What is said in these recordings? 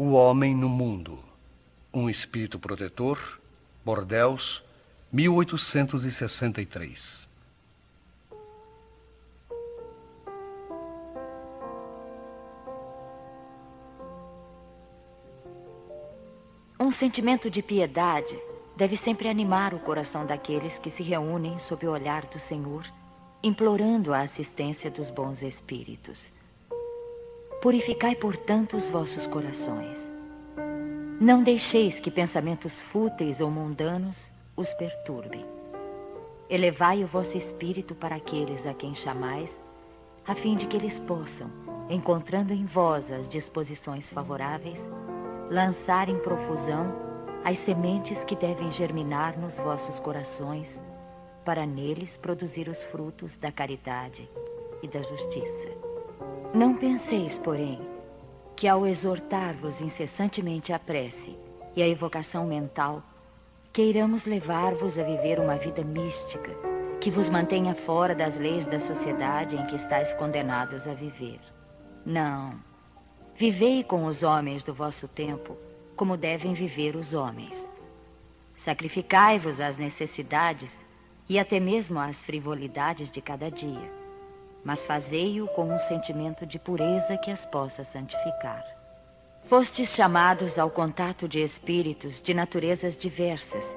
O Homem no Mundo. Um Espírito Protetor. Bordeus, 1863. Um sentimento de piedade deve sempre animar o coração daqueles que se reúnem sob o olhar do Senhor, implorando a assistência dos bons espíritos. Purificai, portanto, os vossos corações. Não deixeis que pensamentos fúteis ou mundanos os perturbem. Elevai o vosso espírito para aqueles a quem chamais, a fim de que eles possam, encontrando em vós as disposições favoráveis, lançar em profusão as sementes que devem germinar nos vossos corações, para neles produzir os frutos da caridade e da justiça. Não penseis, porém, que ao exortar-vos incessantemente a prece e a evocação mental, queiramos levar-vos a viver uma vida mística que vos mantenha fora das leis da sociedade em que estáis condenados a viver. Não. Vivei com os homens do vosso tempo como devem viver os homens. Sacrificai-vos às necessidades e até mesmo às frivolidades de cada dia mas fazei-o com um sentimento de pureza que as possa santificar. Fostes chamados ao contato de espíritos de naturezas diversas,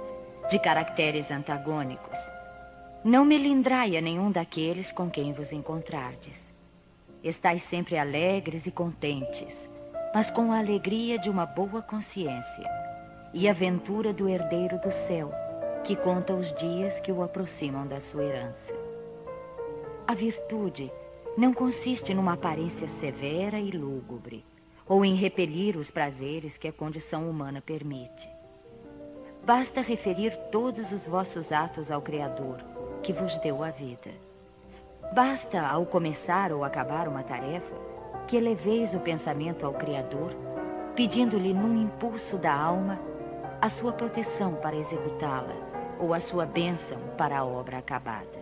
de caracteres antagônicos. Não melindrai a nenhum daqueles com quem vos encontrardes. Estais sempre alegres e contentes, mas com a alegria de uma boa consciência e a ventura do herdeiro do céu, que conta os dias que o aproximam da sua herança. A virtude não consiste numa aparência severa e lúgubre, ou em repelir os prazeres que a condição humana permite. Basta referir todos os vossos atos ao Criador, que vos deu a vida. Basta, ao começar ou acabar uma tarefa, que eleveis o pensamento ao Criador, pedindo-lhe num impulso da alma a sua proteção para executá-la ou a sua bênção para a obra acabada.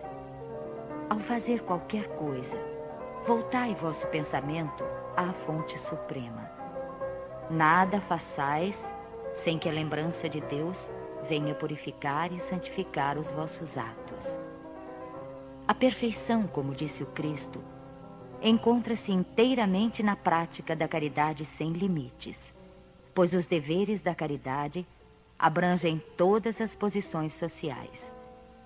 Ao fazer qualquer coisa, voltai vosso pensamento à fonte suprema. Nada façais sem que a lembrança de Deus venha purificar e santificar os vossos atos. A perfeição, como disse o Cristo, encontra-se inteiramente na prática da caridade sem limites, pois os deveres da caridade abrangem todas as posições sociais,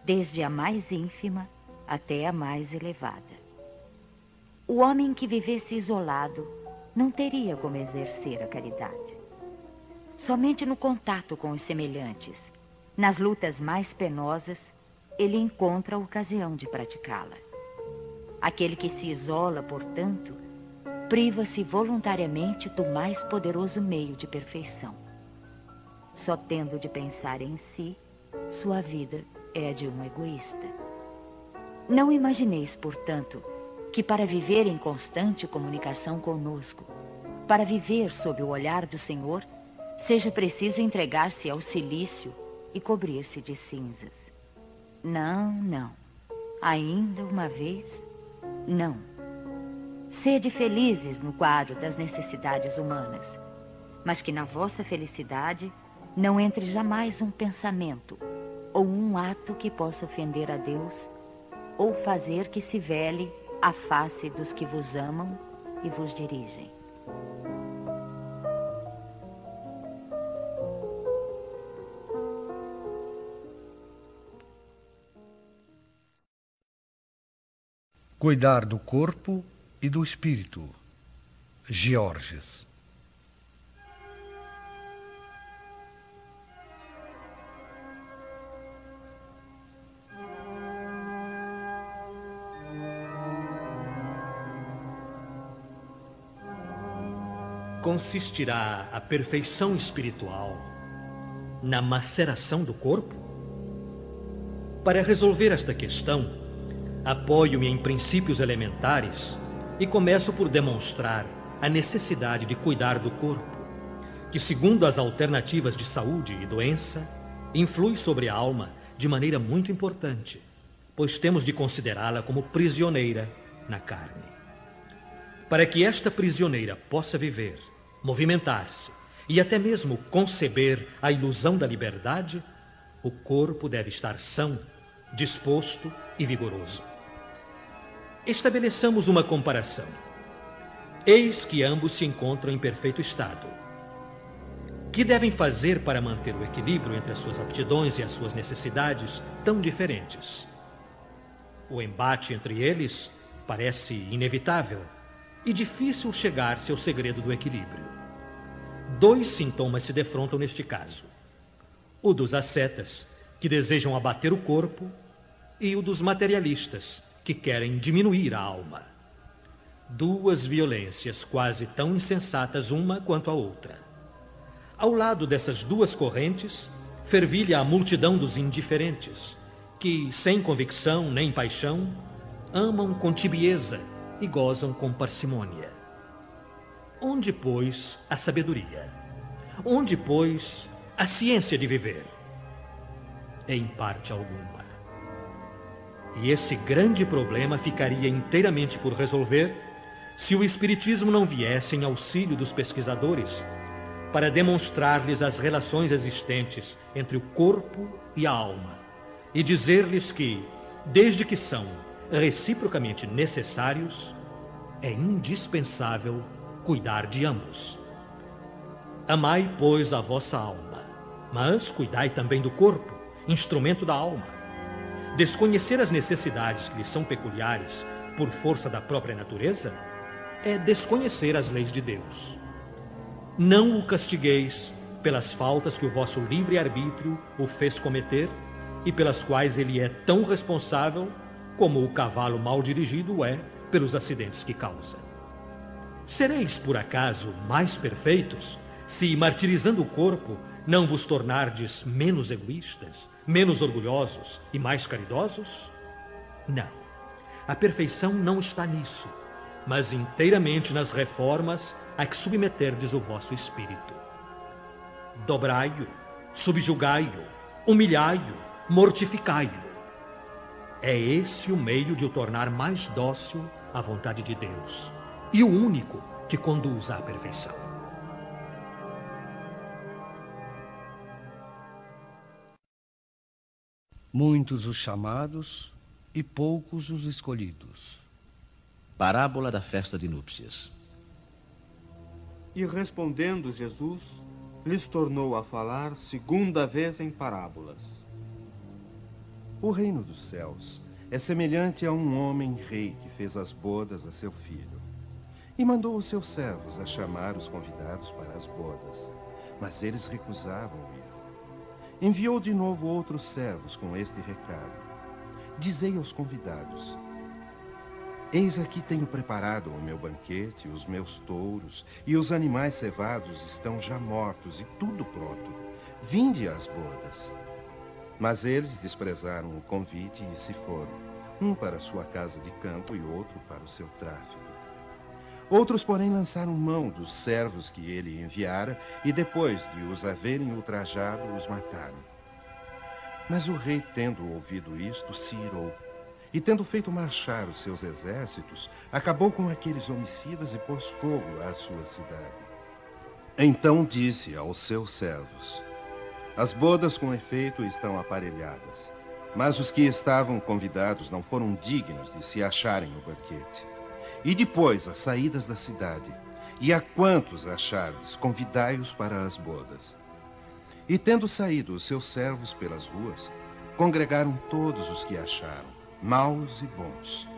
desde a mais ínfima até a mais elevada. O homem que vivesse isolado não teria como exercer a caridade. Somente no contato com os semelhantes, nas lutas mais penosas, ele encontra a ocasião de praticá-la. Aquele que se isola, portanto, priva-se voluntariamente do mais poderoso meio de perfeição. Só tendo de pensar em si, sua vida é a de um egoísta. Não imagineis, portanto, que para viver em constante comunicação conosco, para viver sob o olhar do Senhor, seja preciso entregar-se ao silício e cobrir-se de cinzas. Não, não. Ainda uma vez, não. Sede felizes no quadro das necessidades humanas, mas que na vossa felicidade não entre jamais um pensamento ou um ato que possa ofender a Deus ou fazer que se vele a face dos que vos amam e vos dirigem. Cuidar do corpo e do espírito. Georges. Consistirá a perfeição espiritual na maceração do corpo? Para resolver esta questão, apoio-me em princípios elementares e começo por demonstrar a necessidade de cuidar do corpo, que, segundo as alternativas de saúde e doença, influi sobre a alma de maneira muito importante, pois temos de considerá-la como prisioneira na carne. Para que esta prisioneira possa viver movimentar-se e até mesmo conceber a ilusão da liberdade, o corpo deve estar são, disposto e vigoroso. Estabeleçamos uma comparação. Eis que ambos se encontram em perfeito estado. Que devem fazer para manter o equilíbrio entre as suas aptidões e as suas necessidades tão diferentes? O embate entre eles parece inevitável e difícil chegar-se ao segredo do equilíbrio. Dois sintomas se defrontam neste caso: o dos ascetas, que desejam abater o corpo, e o dos materialistas, que querem diminuir a alma. Duas violências quase tão insensatas uma quanto a outra. Ao lado dessas duas correntes, fervilha a multidão dos indiferentes, que, sem convicção nem paixão, amam com tibieza e gozam com parcimônia. Onde, pois, a sabedoria? Onde, pois, a ciência de viver? Em parte alguma. E esse grande problema ficaria inteiramente por resolver se o Espiritismo não viesse em auxílio dos pesquisadores para demonstrar-lhes as relações existentes entre o corpo e a alma e dizer-lhes que, desde que são reciprocamente necessários, é indispensável cuidar de ambos. Amai, pois, a vossa alma, mas cuidai também do corpo, instrumento da alma. Desconhecer as necessidades que lhes são peculiares por força da própria natureza é desconhecer as leis de Deus. Não o castigueis pelas faltas que o vosso livre-arbítrio o fez cometer e pelas quais ele é tão responsável como o cavalo mal dirigido é pelos acidentes que causa. Sereis, por acaso, mais perfeitos se, martirizando o corpo, não vos tornardes menos egoístas, menos orgulhosos e mais caridosos? Não. A perfeição não está nisso, mas inteiramente nas reformas a que submeterdes o vosso espírito. Dobrai-o, subjugai-o, humilhai-o, mortificai-o. É esse o meio de o tornar mais dócil à vontade de Deus e o único que conduz à perfeição. Muitos os chamados e poucos os escolhidos. Parábola da festa de núpcias. E respondendo Jesus, lhes tornou a falar segunda vez em parábolas o reino dos céus é semelhante a um homem rei que fez as bodas a seu filho. E mandou os seus servos a chamar os convidados para as bodas, mas eles recusavam ir. Enviou de novo outros servos com este recado: Dizei aos convidados: Eis aqui tenho preparado o meu banquete, os meus touros e os animais cevados estão já mortos e tudo pronto. Vinde às bodas. Mas eles desprezaram o convite e se foram, um para sua casa de campo e outro para o seu tráfico. Outros, porém, lançaram mão dos servos que ele enviara e, depois de os haverem ultrajado, os mataram. Mas o rei, tendo ouvido isto, se irou. E, tendo feito marchar os seus exércitos, acabou com aqueles homicidas e pôs fogo à sua cidade. Então disse aos seus servos: as bodas, com efeito, estão aparelhadas. Mas os que estavam convidados não foram dignos de se acharem no banquete. E depois, as saídas da cidade. E a quantos achardes, convidai-os para as bodas. E tendo saído os seus servos pelas ruas, congregaram todos os que acharam, maus e bons.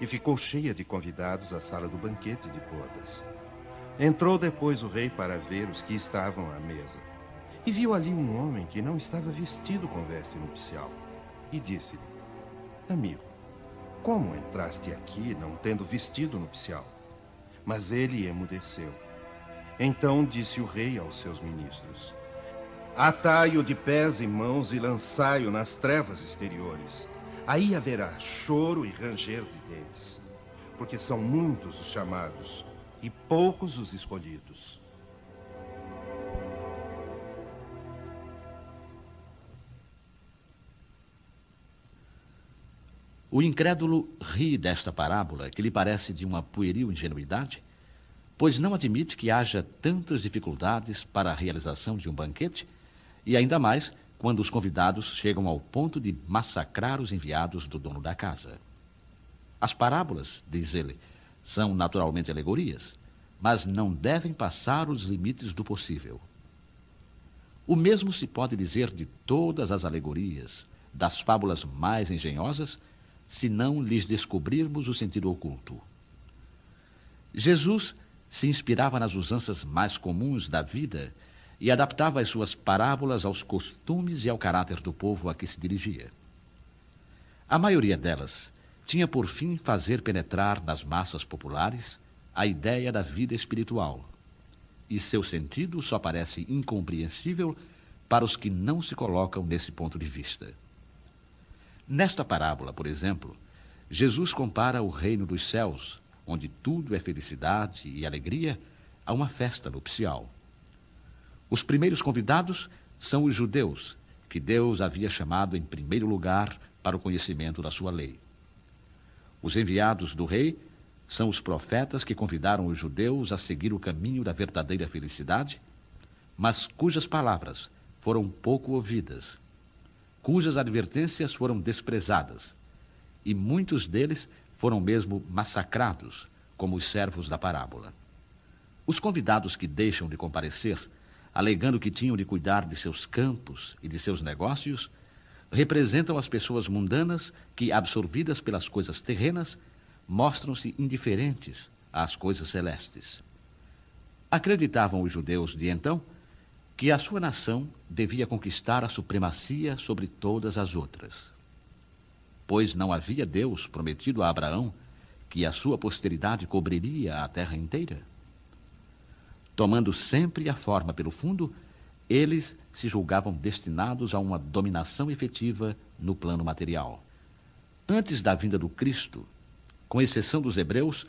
E ficou cheia de convidados a sala do banquete de bodas. Entrou depois o rei para ver os que estavam à mesa e viu ali um homem que não estava vestido com veste nupcial. E disse-lhe: Amigo, como entraste aqui não tendo vestido nupcial? Mas ele emudeceu. Então disse o rei aos seus ministros: Atai-o de pés e mãos e lançai-o nas trevas exteriores. Aí haverá choro e ranger de dentes, porque são muitos os chamados e poucos os escolhidos. O incrédulo ri desta parábola, que lhe parece de uma pueril ingenuidade, pois não admite que haja tantas dificuldades para a realização de um banquete, e ainda mais quando os convidados chegam ao ponto de massacrar os enviados do dono da casa. As parábolas, diz ele, são naturalmente alegorias, mas não devem passar os limites do possível. O mesmo se pode dizer de todas as alegorias, das fábulas mais engenhosas, se não lhes descobrirmos o sentido oculto. Jesus se inspirava nas usanças mais comuns da vida e adaptava as suas parábolas aos costumes e ao caráter do povo a que se dirigia. A maioria delas tinha por fim fazer penetrar nas massas populares a ideia da vida espiritual, e seu sentido só parece incompreensível para os que não se colocam nesse ponto de vista. Nesta parábola, por exemplo, Jesus compara o reino dos céus, onde tudo é felicidade e alegria, a uma festa nupcial. Os primeiros convidados são os judeus, que Deus havia chamado em primeiro lugar para o conhecimento da sua lei. Os enviados do rei são os profetas que convidaram os judeus a seguir o caminho da verdadeira felicidade, mas cujas palavras foram pouco ouvidas, cujas advertências foram desprezadas, e muitos deles foram mesmo massacrados, como os servos da parábola. Os convidados que deixam de comparecer alegando que tinham de cuidar de seus campos e de seus negócios, representam as pessoas mundanas que, absorvidas pelas coisas terrenas, mostram-se indiferentes às coisas celestes. Acreditavam os judeus de então que a sua nação devia conquistar a supremacia sobre todas as outras. Pois não havia Deus prometido a Abraão que a sua posteridade cobriria a terra inteira? Tomando sempre a forma pelo fundo, eles se julgavam destinados a uma dominação efetiva no plano material. Antes da vinda do Cristo, com exceção dos hebreus,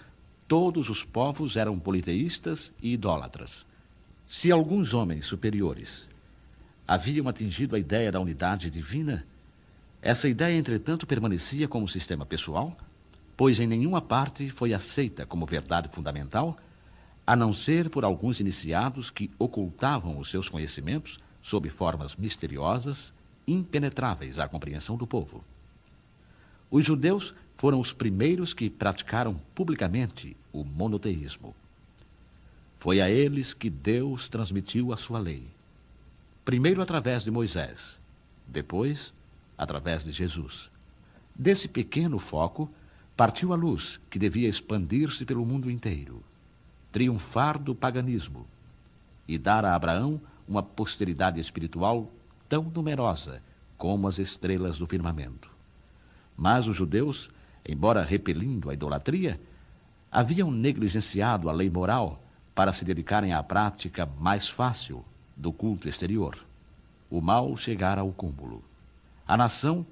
todos os povos eram politeístas e idólatras. Se alguns homens superiores haviam atingido a ideia da unidade divina, essa ideia, entretanto, permanecia como sistema pessoal, pois em nenhuma parte foi aceita como verdade fundamental a não ser por alguns iniciados que ocultavam os seus conhecimentos sob formas misteriosas, impenetráveis à compreensão do povo. Os judeus foram os primeiros que praticaram publicamente o monoteísmo. Foi a eles que Deus transmitiu a sua lei. Primeiro através de Moisés, depois através de Jesus. Desse pequeno foco partiu a luz que devia expandir-se pelo mundo inteiro triunfar do paganismo e dar a Abraão uma posteridade espiritual tão numerosa como as estrelas do firmamento. Mas os judeus, embora repelindo a idolatria, haviam negligenciado a lei moral para se dedicarem à prática mais fácil do culto exterior. O mal chegara ao cúmulo. A nação,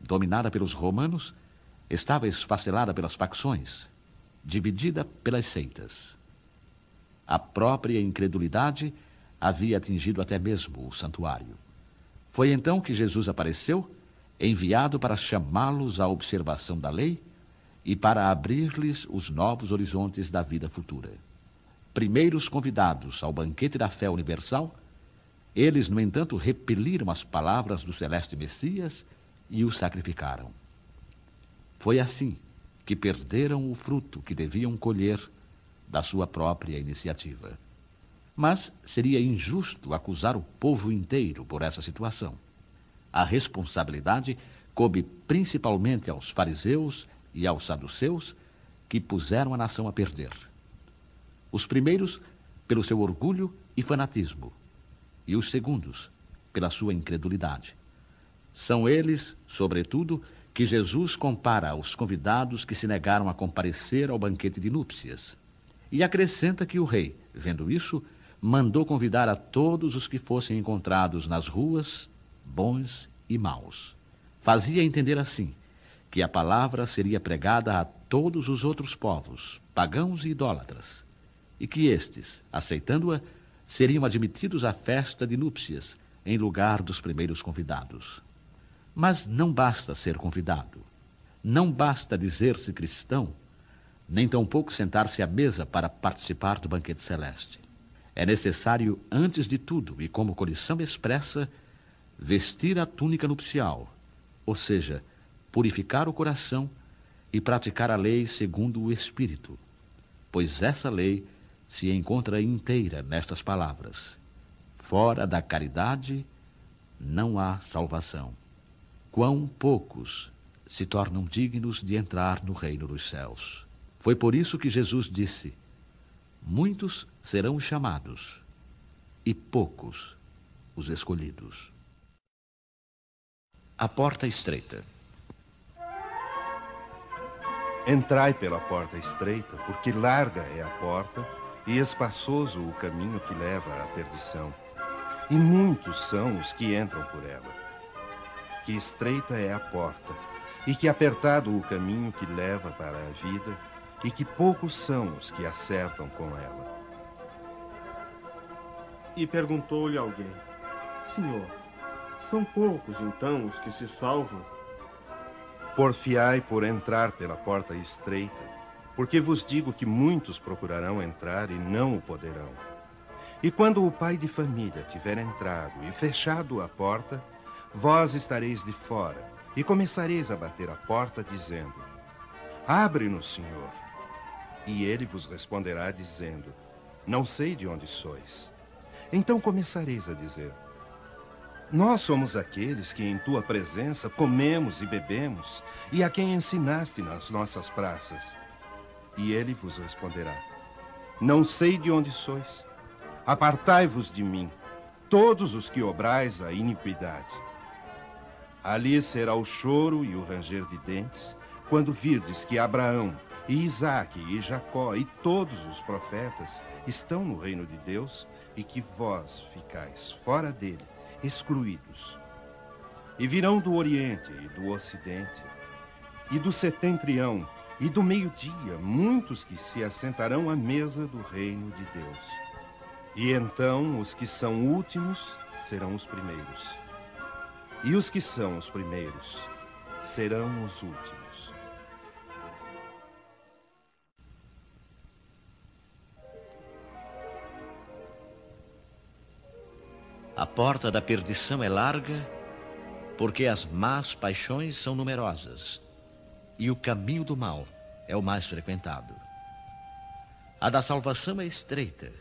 dominada pelos romanos, estava esfacelada pelas facções, dividida pelas seitas. A própria incredulidade havia atingido até mesmo o santuário. Foi então que Jesus apareceu, enviado para chamá-los à observação da lei e para abrir-lhes os novos horizontes da vida futura. Primeiros convidados ao banquete da fé universal, eles, no entanto, repeliram as palavras do celeste Messias e o sacrificaram. Foi assim que perderam o fruto que deviam colher da sua própria iniciativa. Mas seria injusto acusar o povo inteiro por essa situação. A responsabilidade coube principalmente aos fariseus e aos saduceus, que puseram a nação a perder. Os primeiros, pelo seu orgulho e fanatismo, e os segundos, pela sua incredulidade. São eles, sobretudo, que Jesus compara aos convidados que se negaram a comparecer ao banquete de núpcias e acrescenta que o rei, vendo isso, mandou convidar a todos os que fossem encontrados nas ruas, bons e maus. Fazia entender assim que a palavra seria pregada a todos os outros povos, pagãos e idólatras, e que estes, aceitando-a, seriam admitidos à festa de núpcias, em lugar dos primeiros convidados. Mas não basta ser convidado. Não basta dizer-se cristão nem tampouco sentar-se à mesa para participar do banquete celeste. É necessário, antes de tudo, e como condição expressa, vestir a túnica nupcial, ou seja, purificar o coração e praticar a lei segundo o Espírito, pois essa lei se encontra inteira nestas palavras: fora da caridade não há salvação. Quão poucos se tornam dignos de entrar no reino dos céus. Foi por isso que Jesus disse: Muitos serão chamados, e poucos os escolhidos. A porta estreita. Entrai pela porta estreita, porque larga é a porta e espaçoso o caminho que leva à perdição. E muitos são os que entram por ela. Que estreita é a porta, e que apertado o caminho que leva para a vida, e que poucos são os que acertam com ela. E perguntou-lhe alguém: Senhor, são poucos então os que se salvam? Porfiai por entrar pela porta estreita, porque vos digo que muitos procurarão entrar e não o poderão. E quando o pai de família tiver entrado e fechado a porta, vós estareis de fora e começareis a bater a porta, dizendo: Abre-nos, Senhor. E ele vos responderá, dizendo: Não sei de onde sois. Então começareis a dizer: nós somos aqueles que em tua presença comemos e bebemos, e a quem ensinaste nas nossas praças. E ele vos responderá: Não sei de onde sois. Apartai-vos de mim, todos os que obrais a iniquidade. Ali será o choro e o ranger de dentes, quando virdes que Abraão, e Isaque, e Jacó, e todos os profetas estão no reino de Deus, e que vós ficais fora dele excluídos. E virão do Oriente e do Ocidente, e do setentrião e do meio-dia, muitos que se assentarão à mesa do reino de Deus. E então os que são últimos serão os primeiros, e os que são os primeiros serão os últimos. A porta da perdição é larga, porque as más paixões são numerosas, e o caminho do mal é o mais frequentado. A da salvação é estreita,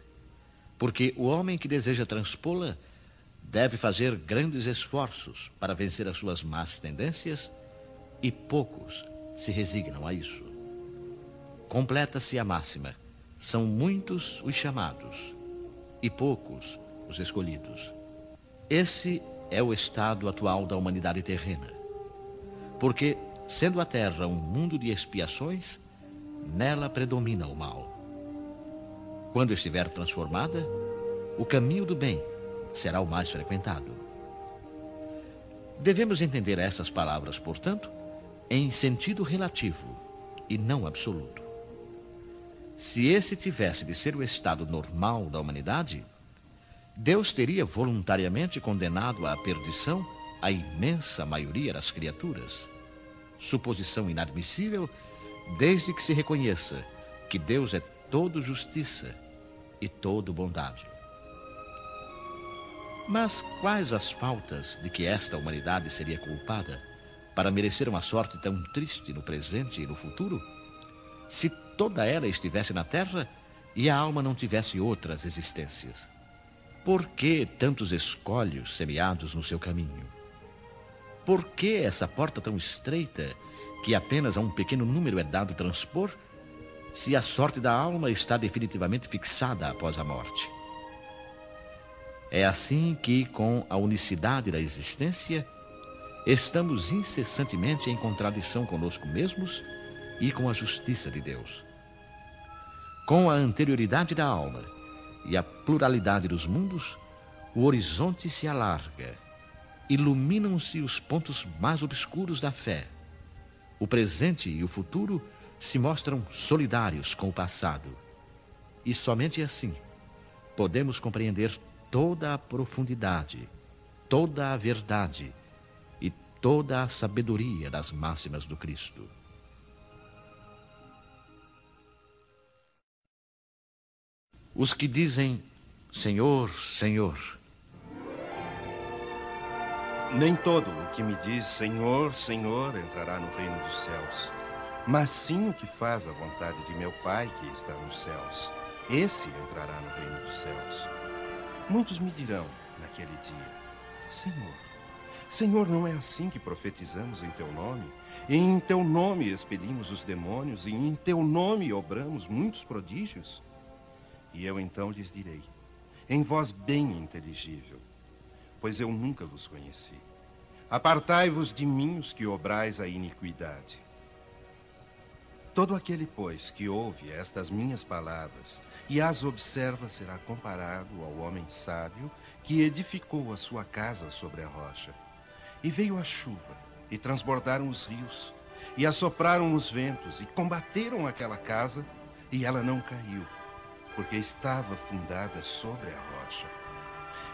porque o homem que deseja transpô-la deve fazer grandes esforços para vencer as suas más tendências, e poucos se resignam a isso. Completa-se a máxima: são muitos os chamados, e poucos os escolhidos. Esse é o estado atual da humanidade terrena. Porque, sendo a Terra um mundo de expiações, nela predomina o mal. Quando estiver transformada, o caminho do bem será o mais frequentado. Devemos entender essas palavras, portanto, em sentido relativo e não absoluto. Se esse tivesse de ser o estado normal da humanidade, Deus teria voluntariamente condenado à perdição a imensa maioria das criaturas. Suposição inadmissível, desde que se reconheça que Deus é todo justiça e todo bondade. Mas quais as faltas de que esta humanidade seria culpada para merecer uma sorte tão triste no presente e no futuro? Se toda ela estivesse na terra e a alma não tivesse outras existências. Por que tantos escolhos semeados no seu caminho? Por que essa porta tão estreita que apenas a um pequeno número é dado transpor, se a sorte da alma está definitivamente fixada após a morte? É assim que, com a unicidade da existência, estamos incessantemente em contradição conosco mesmos e com a justiça de Deus. Com a anterioridade da alma, e a pluralidade dos mundos, o horizonte se alarga, iluminam-se os pontos mais obscuros da fé. O presente e o futuro se mostram solidários com o passado. E somente assim podemos compreender toda a profundidade, toda a verdade e toda a sabedoria das máximas do Cristo. os que dizem Senhor, Senhor. Nem todo o que me diz Senhor, Senhor entrará no reino dos céus, mas sim o que faz a vontade de meu Pai que está nos céus. Esse entrará no reino dos céus. Muitos me dirão naquele dia: Senhor, Senhor, não é assim que profetizamos em teu nome? E em teu nome expelimos os demônios, e em teu nome obramos muitos prodígios? E eu então lhes direi, em voz bem inteligível, pois eu nunca vos conheci. Apartai-vos de mim os que obrais a iniquidade. Todo aquele, pois, que ouve estas minhas palavras e as observa será comparado ao homem sábio que edificou a sua casa sobre a rocha. E veio a chuva, e transbordaram os rios, e assopraram os ventos, e combateram aquela casa, e ela não caiu, porque estava fundada sobre a rocha.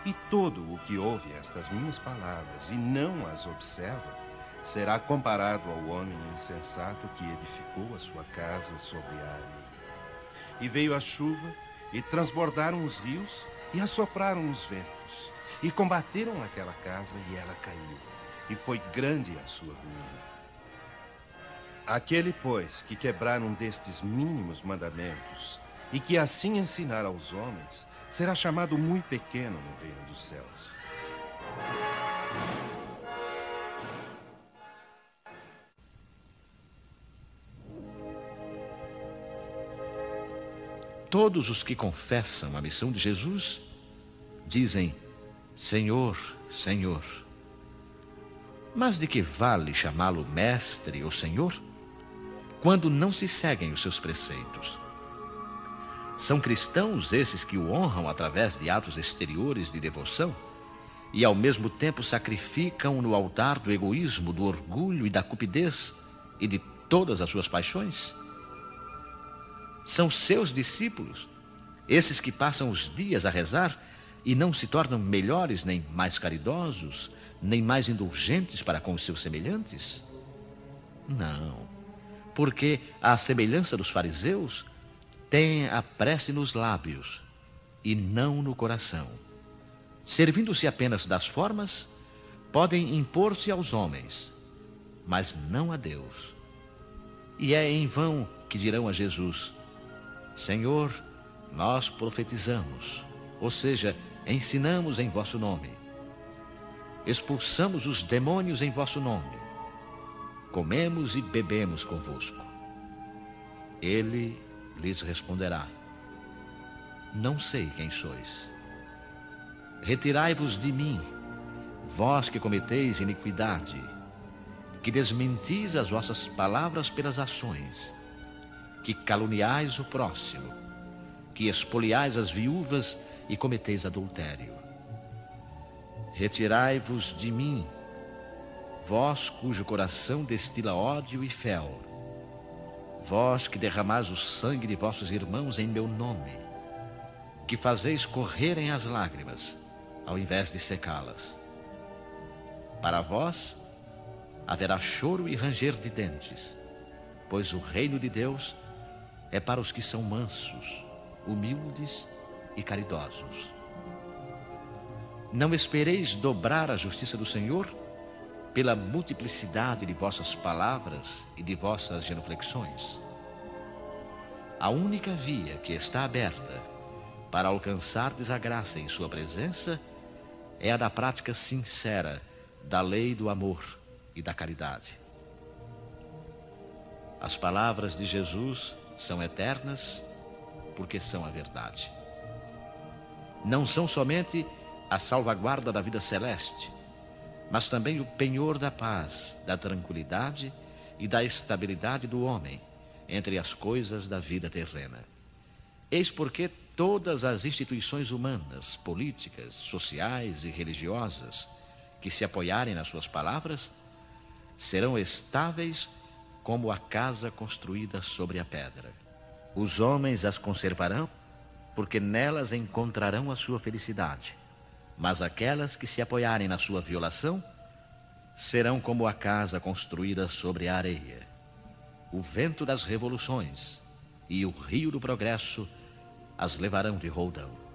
E todo o que ouve estas minhas palavras e não as observa, será comparado ao homem insensato que edificou a sua casa sobre a areia. E veio a chuva, e transbordaram os rios, e assopraram os ventos, e combateram aquela casa, e ela caiu, e foi grande a sua ruína. Aquele, pois, que quebrar um destes mínimos mandamentos, e que assim ensinar aos homens, será chamado muito pequeno no reino dos céus. Todos os que confessam a missão de Jesus dizem: Senhor, Senhor. Mas de que vale chamá-lo mestre ou senhor quando não se seguem os seus preceitos? São cristãos esses que o honram através de atos exteriores de devoção e ao mesmo tempo sacrificam no altar do egoísmo, do orgulho e da cupidez e de todas as suas paixões? São seus discípulos, esses que passam os dias a rezar e não se tornam melhores, nem mais caridosos, nem mais indulgentes para com os seus semelhantes? Não, porque, à semelhança dos fariseus, têm a prece nos lábios e não no coração. Servindo-se apenas das formas, podem impor-se aos homens, mas não a Deus. E é em vão que dirão a Jesus: Senhor, nós profetizamos, ou seja, ensinamos em vosso nome. Expulsamos os demônios em vosso nome. Comemos e bebemos convosco. Ele lhes responderá: Não sei quem sois. Retirai-vos de mim, vós que cometeis iniquidade, que desmentis as vossas palavras pelas ações, que caluniais o próximo, que espoliais as viúvas e cometeis adultério. Retirai-vos de mim, vós cujo coração destila ódio e fel, vós que derramais o sangue de vossos irmãos em meu nome, que fazeis correrem as lágrimas, ao invés de secá-las. Para vós haverá choro e ranger de dentes, pois o reino de Deus é para os que são mansos, humildes e caridosos. Não espereis dobrar a justiça do Senhor pela multiplicidade de vossas palavras e de vossas genuflexões. A única via que está aberta para alcançardes a graça em Sua presença é a da prática sincera da lei do amor e da caridade. As palavras de Jesus são eternas porque são a verdade. Não são somente a salvaguarda da vida celeste, mas também o penhor da paz, da tranquilidade e da estabilidade do homem entre as coisas da vida terrena. Eis porque todas as instituições humanas, políticas, sociais e religiosas que se apoiarem nas suas palavras serão estáveis como a casa construída sobre a pedra. Os homens as conservarão porque nelas encontrarão a sua felicidade. Mas aquelas que se apoiarem na sua violação serão como a casa construída sobre a areia. O vento das revoluções e o rio do progresso as levarão de roldão.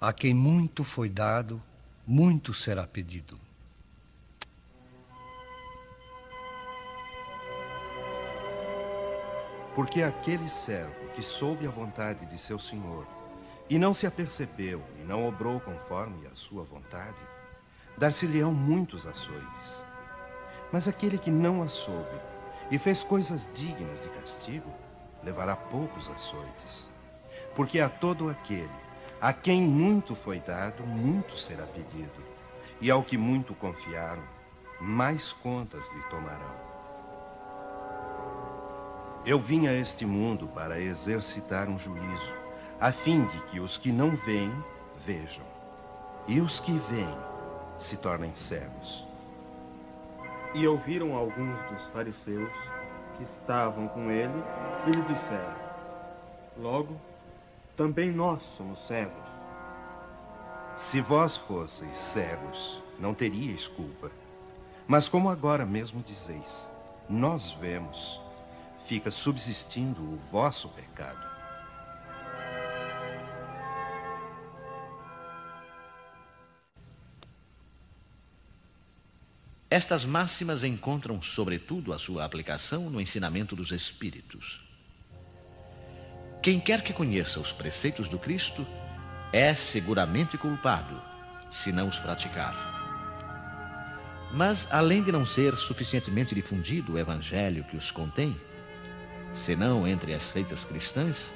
A quem muito foi dado, muito será pedido. Porque aquele servo que soube a vontade de seu senhor e não se apercebeu e não obrou conforme a sua vontade, dar-se-lhe-ão muitos açoites. Mas aquele que não a soube e fez coisas dignas de castigo, levará poucos açoites. Porque a todo aquele a quem muito foi dado, muito será pedido. E ao que muito confiaram, mais contas lhe tomarão. Eu vim a este mundo para exercitar um juízo, a fim de que os que não veem, vejam, e os que veem se tornem cegos. E ouviram alguns dos fariseus que estavam com ele e lhe disseram: Logo, também nós somos cegos. Se vós fosseis cegos, não teríeis culpa. Mas como agora mesmo dizeis, nós vemos, fica subsistindo o vosso pecado. Estas máximas encontram, sobretudo, a sua aplicação no ensinamento dos Espíritos. Quem quer que conheça os preceitos do Cristo é seguramente culpado, se não os praticar. Mas, além de não ser suficientemente difundido o evangelho que os contém, senão entre as seitas cristãs,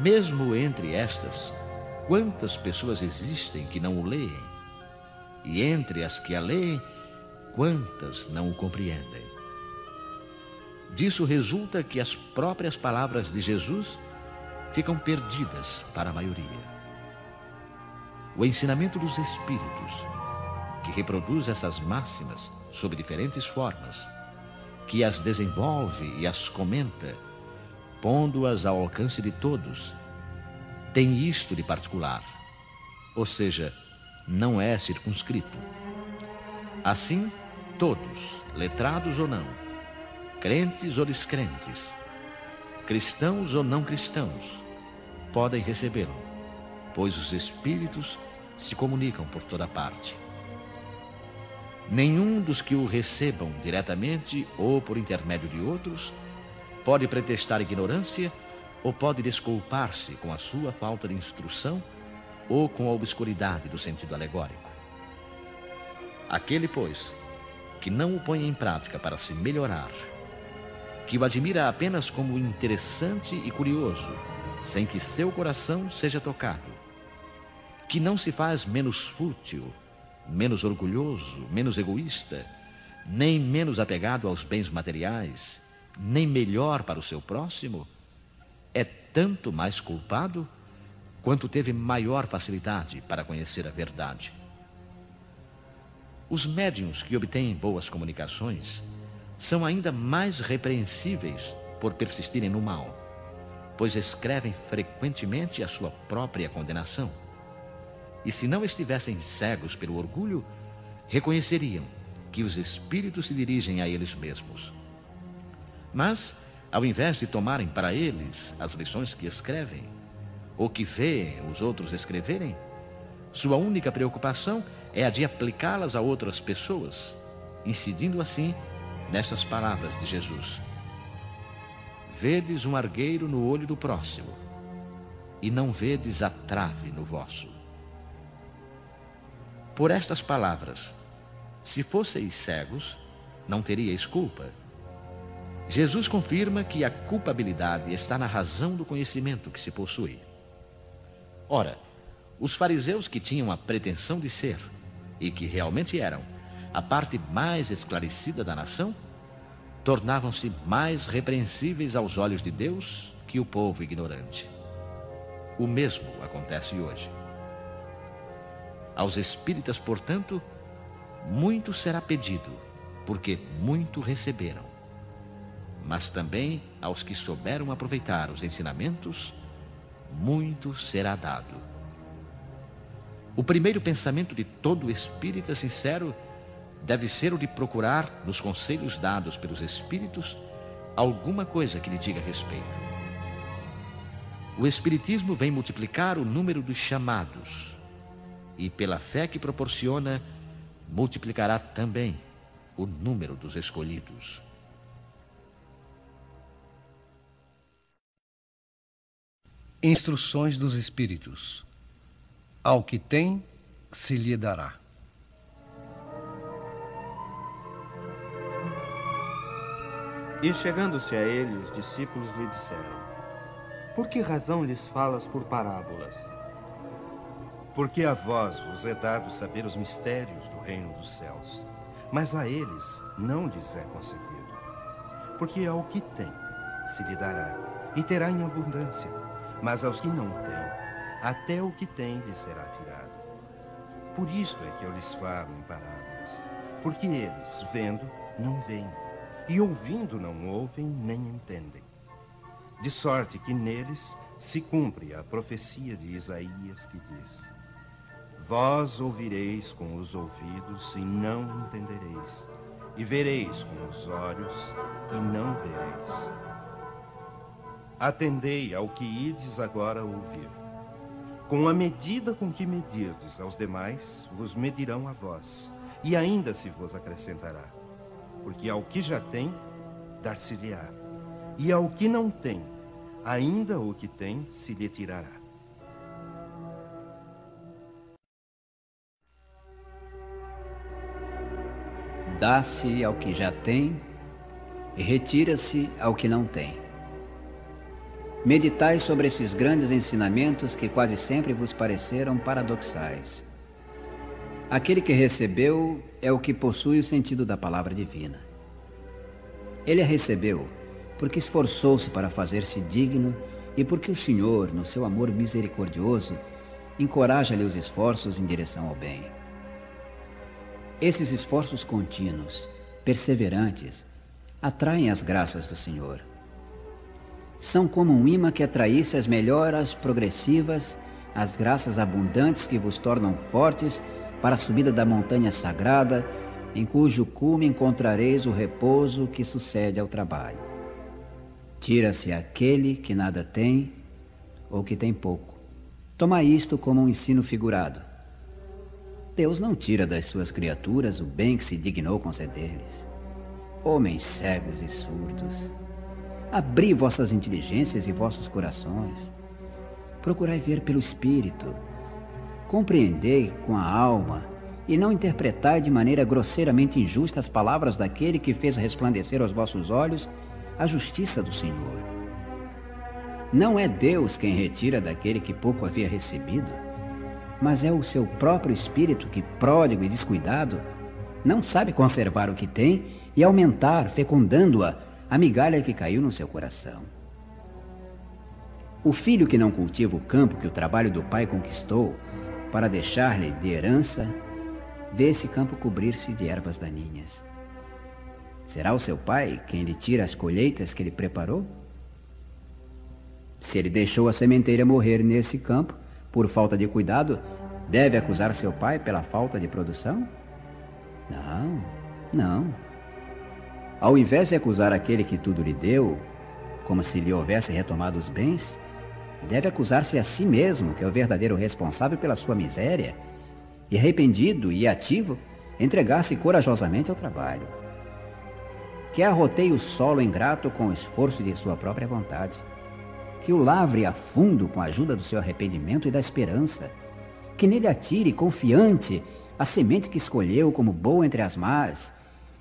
mesmo entre estas, quantas pessoas existem que não o leem? E entre as que a leem, quantas não o compreendem? Disso resulta que as próprias palavras de Jesus ficam perdidas para a maioria. O ensinamento dos Espíritos, que reproduz essas máximas sob diferentes formas, que as desenvolve e as comenta, pondo-as ao alcance de todos, tem isto de particular, ou seja, não é circunscrito. Assim, todos, letrados ou não, crentes ou descrentes, cristãos ou não cristãos, podem recebê-lo, pois os Espíritos se comunicam por toda parte. Nenhum dos que o recebam diretamente ou por intermédio de outros pode pretextar ignorância ou pode desculpar-se com a sua falta de instrução ou com a obscuridade do sentido alegórico. Aquele, pois, que não o põe em prática para se melhorar, que o admira apenas como interessante e curioso, sem que seu coração seja tocado, que não se faz menos fútil, menos orgulhoso, menos egoísta, nem menos apegado aos bens materiais, nem melhor para o seu próximo, é tanto mais culpado quanto teve maior facilidade para conhecer a verdade. Os médiums que obtêm boas comunicações são ainda mais repreensíveis por persistirem no mal, pois escrevem frequentemente a sua própria condenação e se não estivessem cegos pelo orgulho, reconheceriam que os espíritos se dirigem a eles mesmos. Mas, ao invés de tomarem para eles as lições que escrevem, ou que veem os outros escreverem, sua única preocupação é a de aplicá-las a outras pessoas, incidindo assim nestas palavras de Jesus: Vedes um argueiro no olho do próximo, e não vedes a trave no vosso por estas palavras: Se fosseis cegos, não teríeis culpa. Jesus confirma que a culpabilidade está na razão do conhecimento que se possui. Ora, os fariseus que tinham a pretensão de ser, e que realmente eram, a parte mais esclarecida da nação, tornavam-se mais repreensíveis aos olhos de Deus que o povo ignorante. O mesmo acontece hoje. Aos espíritas, portanto, muito será pedido, porque muito receberam. Mas também aos que souberam aproveitar os ensinamentos, muito será dado. O primeiro pensamento de todo espírita sincero deve ser o de procurar, nos conselhos dados pelos espíritos, alguma coisa que lhe diga respeito. O Espiritismo vem multiplicar o número dos chamados e, pela fé que proporciona, multiplicará também o número dos escolhidos. Instruções dos Espíritos. Ao que tem, se lhe dará. E chegando-se a ele, os discípulos lhe disseram: Por que razão lhes falas por parábolas? Porque a vós vos é dado saber os mistérios do reino dos céus, mas a eles não lhes é concedido. Porque ao que tem, se lhe dará, e terá em abundância, mas aos que não têm, até o que tem lhe será tirado. Por isto é que eu lhes falo em parábolas, porque eles, vendo, não veem, e ouvindo, não ouvem nem entendem. De sorte que neles se cumpre a profecia de Isaías que diz: Vós ouvireis com os ouvidos e não entendereis, e vereis com os olhos e não vereis. Atendei ao que ides agora ouvir. Com a medida com que medirdes aos demais, vos medirão a vós, e ainda se vos acrescentará. Porque ao que já tem, dar-se-lhe-á, e ao que não tem, ainda o que tem se lhe tirará. Dá-se ao que já tem e retira-se ao que não tem. Meditai sobre esses grandes ensinamentos que quase sempre vos pareceram paradoxais. Aquele que recebeu é o que possui o sentido da palavra divina. Ele a recebeu porque esforçou-se para fazer-se digno e porque o Senhor, no seu amor misericordioso, encoraja-lhe os esforços em direção ao bem. Esses esforços contínuos, perseverantes, atraem as graças do Senhor são como um imã que atraísse as melhoras progressivas, as graças abundantes que vos tornam fortes para a subida da montanha sagrada, em cujo cume encontrareis o repouso que sucede ao trabalho. Tira-se aquele que nada tem ou que tem pouco. Toma isto como um ensino figurado. Deus não tira das suas criaturas o bem que se dignou conceder-lhes. Homens cegos e surdos, Abri vossas inteligências e vossos corações. Procurai ver pelo Espírito. Compreendei com a alma e não interpretai de maneira grosseiramente injusta as palavras daquele que fez resplandecer aos vossos olhos a justiça do Senhor. Não é Deus quem retira daquele que pouco havia recebido, mas é o seu próprio espírito que, pródigo e descuidado, não sabe conservar o que tem e aumentar, fecundando-a a migalha que caiu no seu coração. O filho que não cultiva o campo que o trabalho do pai conquistou para deixar-lhe de herança, vê esse campo cobrir-se de ervas daninhas. Será o seu pai quem lhe tira as colheitas que ele preparou? Se ele deixou a sementeira morrer nesse campo por falta de cuidado, deve acusar seu pai pela falta de produção? Não, não. Ao invés de acusar aquele que tudo lhe deu, como se lhe houvesse retomado os bens, deve acusar-se a si mesmo, que é o verdadeiro responsável pela sua miséria, e arrependido e ativo, entregar-se corajosamente ao trabalho. Que arroteie o solo ingrato com o esforço de sua própria vontade. Que o lavre a fundo com a ajuda do seu arrependimento e da esperança. Que nele atire, confiante, a semente que escolheu como boa entre as más,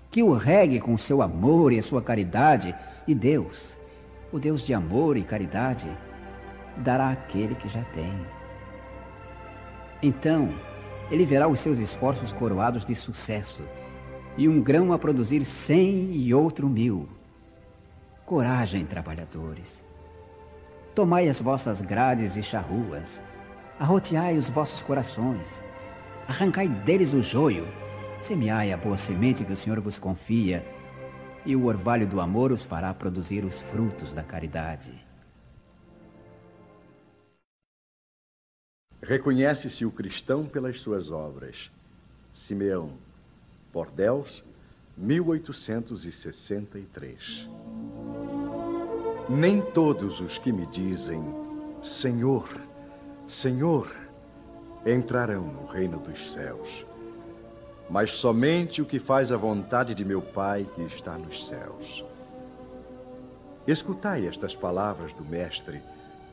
que o regue com seu amor e a sua caridade, e Deus, o Deus de amor e caridade, dará àquele que já tem. Então, ele verá os seus esforços coroados de sucesso, e um grão a produzir cem e outro mil. Coragem, trabalhadores. Tomai as vossas grades e charruas, arroteai os vossos corações, arrancai deles o joio, Semeai a boa semente que o Senhor vos confia, e o orvalho do amor os fará produzir os frutos da caridade. Reconhece-se o cristão pelas suas obras. Simeão, por Deus, 1863. Nem todos os que me dizem Senhor, Senhor, entrarão no reino dos céus, mas somente o que faz a vontade de meu Pai que está nos céus. Escutai estas palavras do Mestre,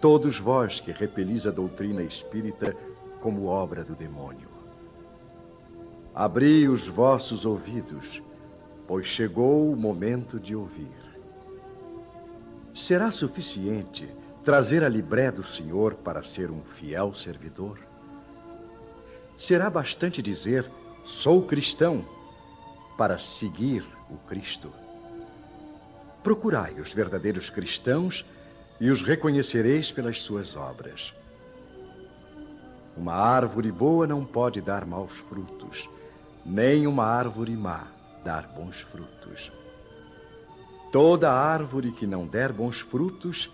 todos vós que repelis a doutrina espírita como obra do demônio. Abri os vossos ouvidos pois chegou o momento de ouvir. Será suficiente trazer a libré do Senhor para ser um fiel servidor? Será bastante dizer, sou cristão, para seguir o Cristo? Procurai os verdadeiros cristãos e os reconhecereis pelas suas obras. Uma árvore boa não pode dar maus frutos, nem uma árvore má dar bons frutos. Toda árvore que não der bons frutos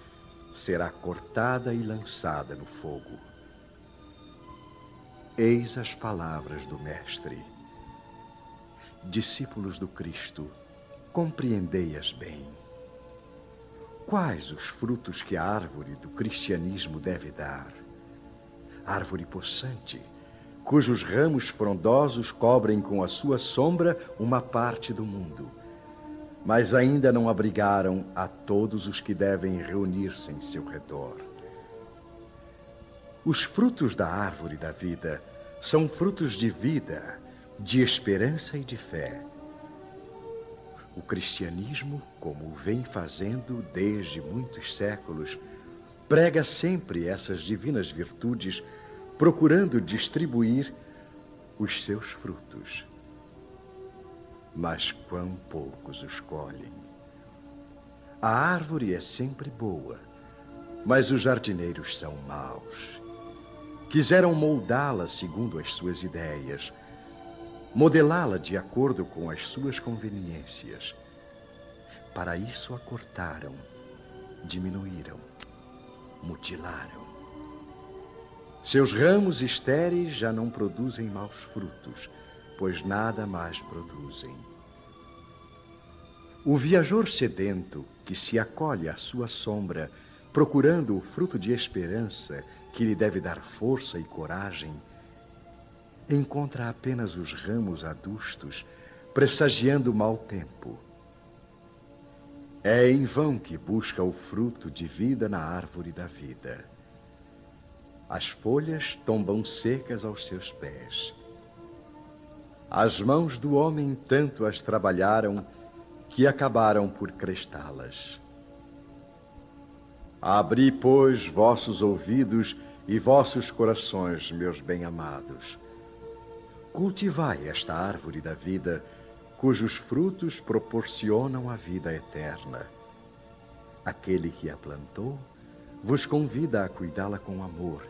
será cortada e lançada no fogo. Eis as palavras do Mestre. Discípulos do Cristo, compreendei-as bem. Quais os frutos que a árvore do cristianismo deve dar? Árvore possante, cujos ramos frondosos cobrem com a sua sombra uma parte do mundo. Mas ainda não abrigaram a todos os que devem reunir-se em seu redor. Os frutos da árvore da vida são frutos de vida, de esperança e de fé. O cristianismo, como vem fazendo desde muitos séculos, prega sempre essas divinas virtudes procurando distribuir os seus frutos. Mas quão poucos os colhem. A árvore é sempre boa, mas os jardineiros são maus. Quiseram moldá-la segundo as suas ideias, modelá-la de acordo com as suas conveniências. Para isso a cortaram, diminuíram, mutilaram. Seus ramos estéreis já não produzem maus frutos, pois nada mais produzem. O viajor sedento que se acolhe à sua sombra, procurando o fruto de esperança que lhe deve dar força e coragem, encontra apenas os ramos adustos, pressagiando mau tempo. É em vão que busca o fruto de vida na árvore da vida. As folhas tombam secas aos seus pés. As mãos do homem tanto as trabalharam que acabaram por crestá-las. Abri, pois, vossos ouvidos e vossos corações, meus bem-amados. Cultivai esta árvore da vida, cujos frutos proporcionam a vida eterna. Aquele que a plantou vos convida a cuidá-la com amor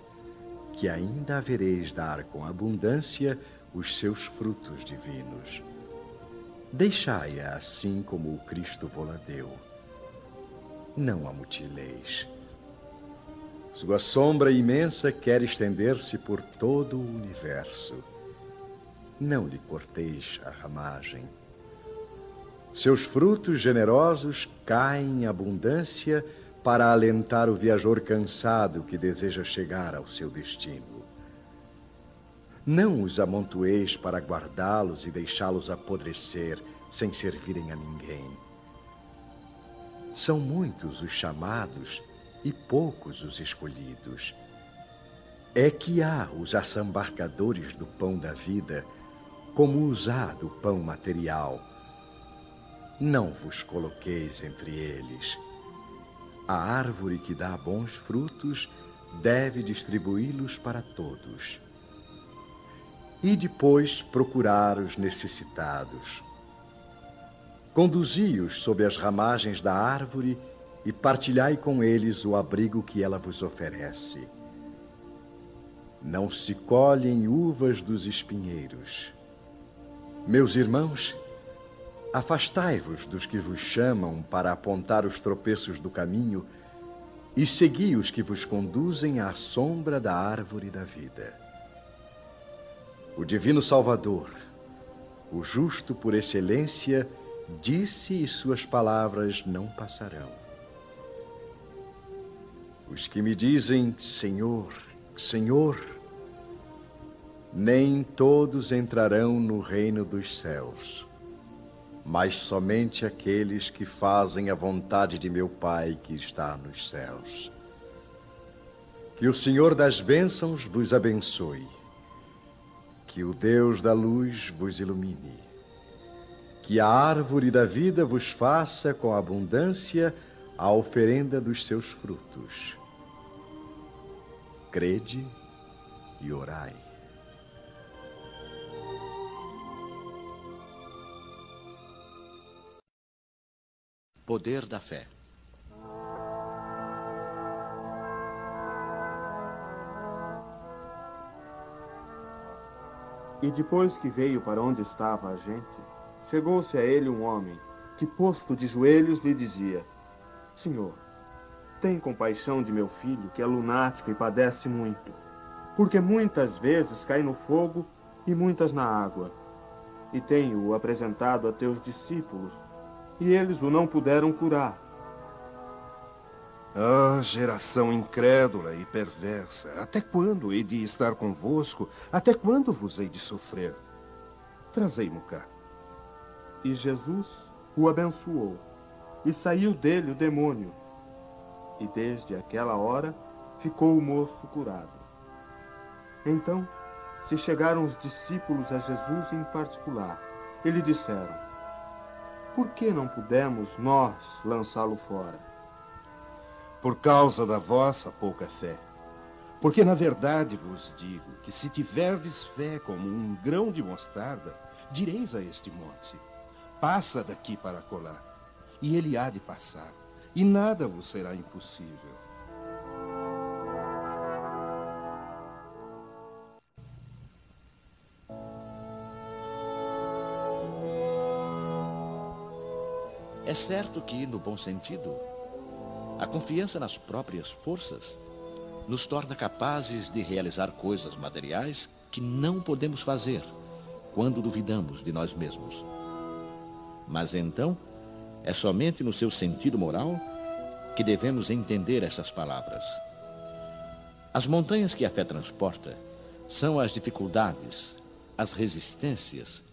que ainda havereis dar com abundância os seus frutos divinos. Deixai-a assim como o Cristo vô-la deu. Não a mutileis. Sua sombra imensa quer estender-se por todo o universo. Não lhe corteis a ramagem. Seus frutos generosos caem em abundância para alentar o viajor cansado que deseja chegar ao seu destino. Não os amontoeis para guardá-los e deixá-los apodrecer sem servirem a ninguém. São muitos os chamados e poucos os escolhidos. É que há os assambarcadores do pão da vida, como os há do pão material. Não vos coloqueis entre eles a árvore que dá bons frutos deve distribuí-los para todos. E depois procurar os necessitados. Conduzi-os sob as ramagens da árvore e partilhai com eles o abrigo que ela vos oferece. Não se colhem uvas dos espinheiros. Meus irmãos, Afastai-vos dos que vos chamam para apontar os tropeços do caminho e segui os que vos conduzem à sombra da árvore da vida. O Divino Salvador, O justo por excelência disse e suas palavras não passarão. Os que me dizem Senhor, Senhor, nem todos entrarão no reino dos céus, mas somente aqueles que fazem a vontade de meu Pai que está nos céus. Que o Senhor das bênçãos vos abençoe. Que o Deus da luz vos ilumine. Que a árvore da vida vos faça com abundância a oferenda dos seus frutos. Crede e orai. Poder da fé. E depois que veio para onde estava a gente, chegou-se a ele um homem, que posto de joelhos lhe dizia: Senhor, tem compaixão de meu filho, que é lunático e padece muito, porque muitas vezes cai no fogo e muitas na água. E tenho-o apresentado a teus discípulos, e eles o não puderam curar. Ah, geração incrédula e perversa, até quando hei de estar convosco? Até quando vos hei de sofrer? Trazei-mo cá. E Jesus o abençoou, e saiu dele o demônio. E desde aquela hora ficou o moço curado. Então se chegaram os discípulos a Jesus em particular e lhe disseram: Por que não pudemos nós lançá-lo fora? Por causa da vossa pouca fé. Porque na verdade vos digo que se tiverdes fé como um grão de mostarda, direis a este monte: passa daqui para colar, e ele há de passar, e nada vos será impossível. É certo que, no bom sentido, a confiança nas próprias forças nos torna capazes de realizar coisas materiais que não podemos fazer quando duvidamos de nós mesmos. Mas então, é somente no seu sentido moral que devemos entender essas palavras. As montanhas que a fé transporta são as dificuldades, as resistências,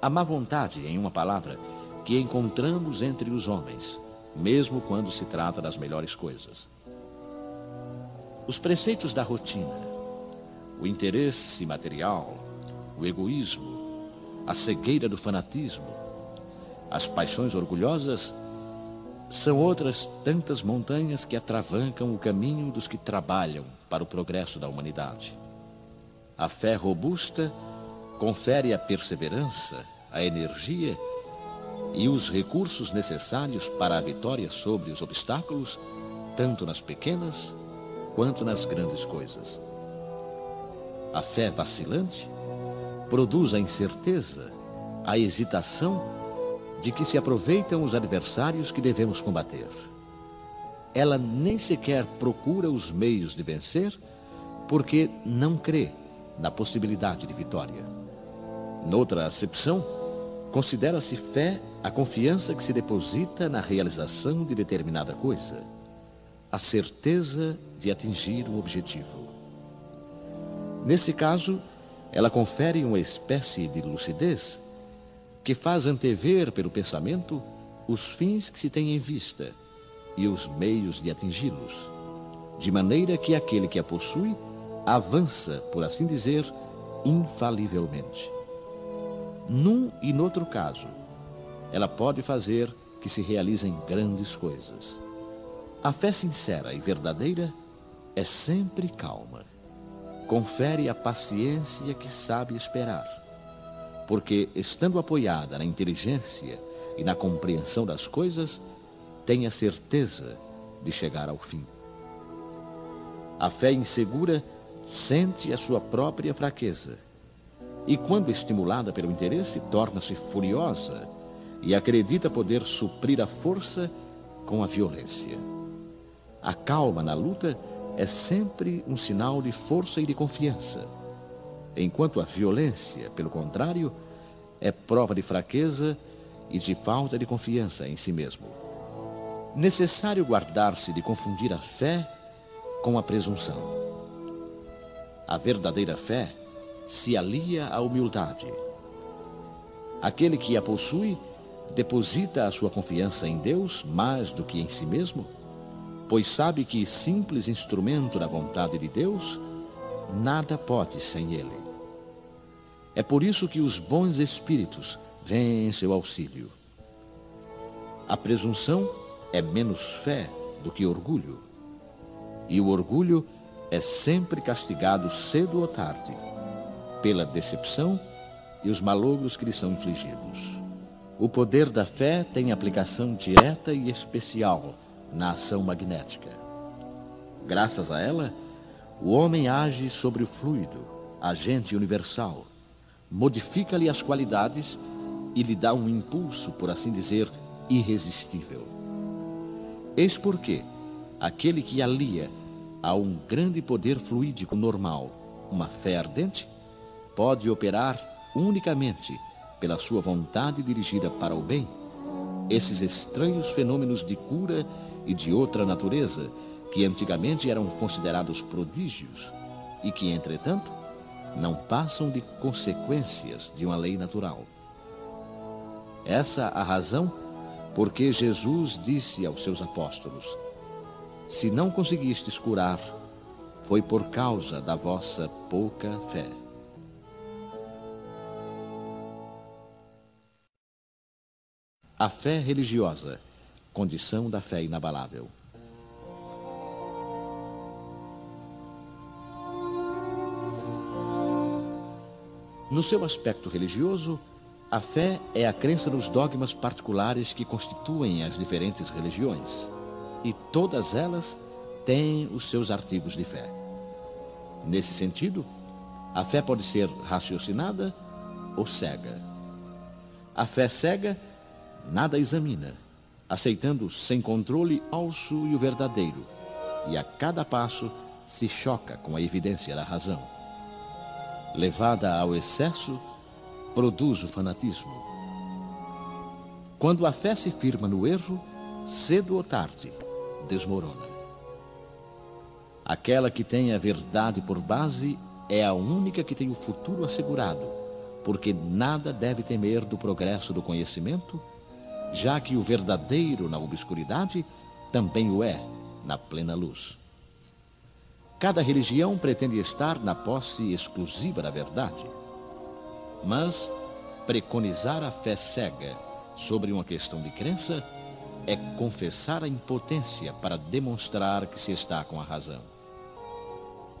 a má vontade, em uma palavra, que encontramos entre os homens mesmo quando se trata das melhores coisas. Os preceitos da rotina, o interesse material, o egoísmo, a cegueira do fanatismo, as paixões orgulhosas são outras tantas montanhas que atravancam o caminho dos que trabalham para o progresso da humanidade. A fé robusta confere a perseverança, a energia e os recursos necessários para a vitória sobre os obstáculos, tanto nas pequenas quanto nas grandes coisas. A fé vacilante produz a incerteza, a hesitação de que se aproveitam os adversários que devemos combater. Ela nem sequer procura os meios de vencer, porque não crê na possibilidade de vitória. Noutra acepção, considera-se fé a confiança que se deposita na realização de determinada coisa, a certeza de atingir um objetivo. Nesse caso, ela confere uma espécie de lucidez que faz antever pelo pensamento os fins que se tem em vista e os meios de atingi-los, de maneira que aquele que a possui avança, por assim dizer, infalivelmente. Num e noutro caso, ela pode fazer que se realizem grandes coisas. A fé sincera e verdadeira é sempre calma. Confere a paciência que sabe esperar. Porque, estando apoiada na inteligência e na compreensão das coisas, tem a certeza de chegar ao fim. A fé insegura sente a sua própria fraqueza e, quando estimulada pelo interesse, torna-se furiosa e acredita poder suprir a força com a violência. A calma na luta é sempre um sinal de força e de confiança, enquanto a violência, pelo contrário, é prova de fraqueza e de falta de confiança em si mesmo. Necessário guardar-se de confundir a fé com a presunção. A verdadeira fé se alia à humildade. Aquele que a possui deposita a sua confiança em Deus mais do que em si mesmo, pois sabe que, simples instrumento da vontade de Deus, nada pode sem ele. É por isso que os bons espíritos vêm em seu auxílio. A presunção é menos fé do que orgulho, e o orgulho é sempre castigado cedo ou tarde pela decepção e os malogros que lhe são infligidos. O poder da fé tem aplicação direta e especial na ação magnética. Graças a ela, o homem age sobre o fluido, agente universal, modifica-lhe as qualidades e lhe dá um impulso, por assim dizer, irresistível. Eis porque aquele que alia a um grande poder fluídico normal uma fé ardente, pode operar unicamente pela sua vontade dirigida para o bem esses estranhos fenômenos de cura e de outra natureza que antigamente eram considerados prodígios e que, entretanto, não passam de consequências de uma lei natural. Essa a razão porque Jesus disse aos seus apóstolos: Se não conseguistes curar, foi por causa da vossa pouca fé. A fé religiosa, condição da fé inabalável. No seu aspecto religioso, a fé é a crença nos dogmas particulares que constituem as diferentes religiões, e todas elas têm os seus artigos de fé. Nesse sentido, a fé pode ser raciocinada ou cega. A fé cega nada examina, aceitando sem controle falso e o verdadeiro, e a cada passo se choca com a evidência da razão. Levada ao excesso, produz o fanatismo. Quando a fé se firma no erro, cedo ou tarde, desmorona. Aquela que tem a verdade por base é a única que tem o futuro assegurado, porque nada deve temer do progresso do conhecimento já que o verdadeiro na obscuridade também o é na plena luz. Cada religião pretende estar na posse exclusiva da verdade, mas preconizar a fé cega sobre uma questão de crença é confessar a impotência para demonstrar que se está com a razão.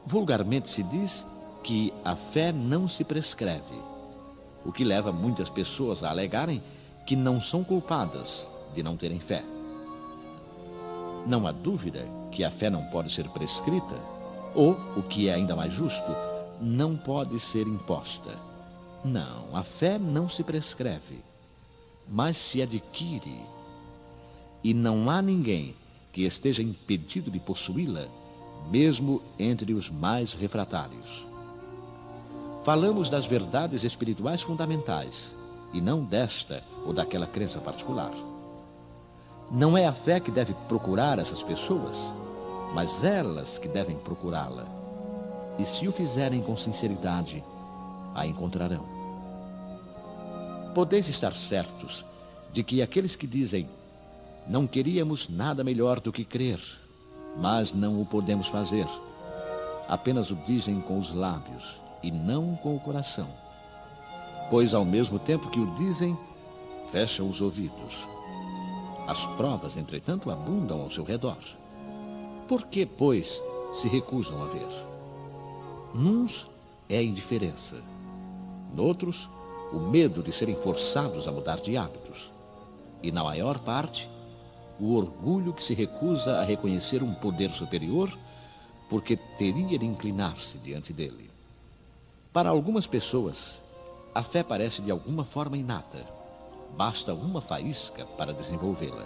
Vulgarmente se diz que a fé não se prescreve, o que leva muitas pessoas a alegarem que não são culpadas de não terem fé. Não há dúvida que a fé não pode ser prescrita, ou, o que é ainda mais justo, não pode ser imposta. Não, a fé não se prescreve, mas se adquire. E não há ninguém que esteja impedido de possuí-la, mesmo entre os mais refratários. Falamos das verdades espirituais fundamentais e não desta ou daquela crença particular. Não é a fé que deve procurar essas pessoas, mas elas que devem procurá-la. E se o fizerem com sinceridade, a encontrarão. Podeis estar certos de que aqueles que dizem não queríamos nada melhor do que crer, mas não o podemos fazer, apenas o dizem com os lábios e não com o coração pois ao mesmo tempo que o dizem, fecham os ouvidos. As provas, entretanto, abundam ao seu redor. Por que, pois, se recusam a ver? Nuns é a indiferença, noutros, o medo de serem forçados a mudar de hábitos, e na maior parte, o orgulho que se recusa a reconhecer um poder superior porque teria de inclinar-se diante dele. Para algumas pessoas, a fé parece de alguma forma inata. Basta uma faísca para desenvolvê-la.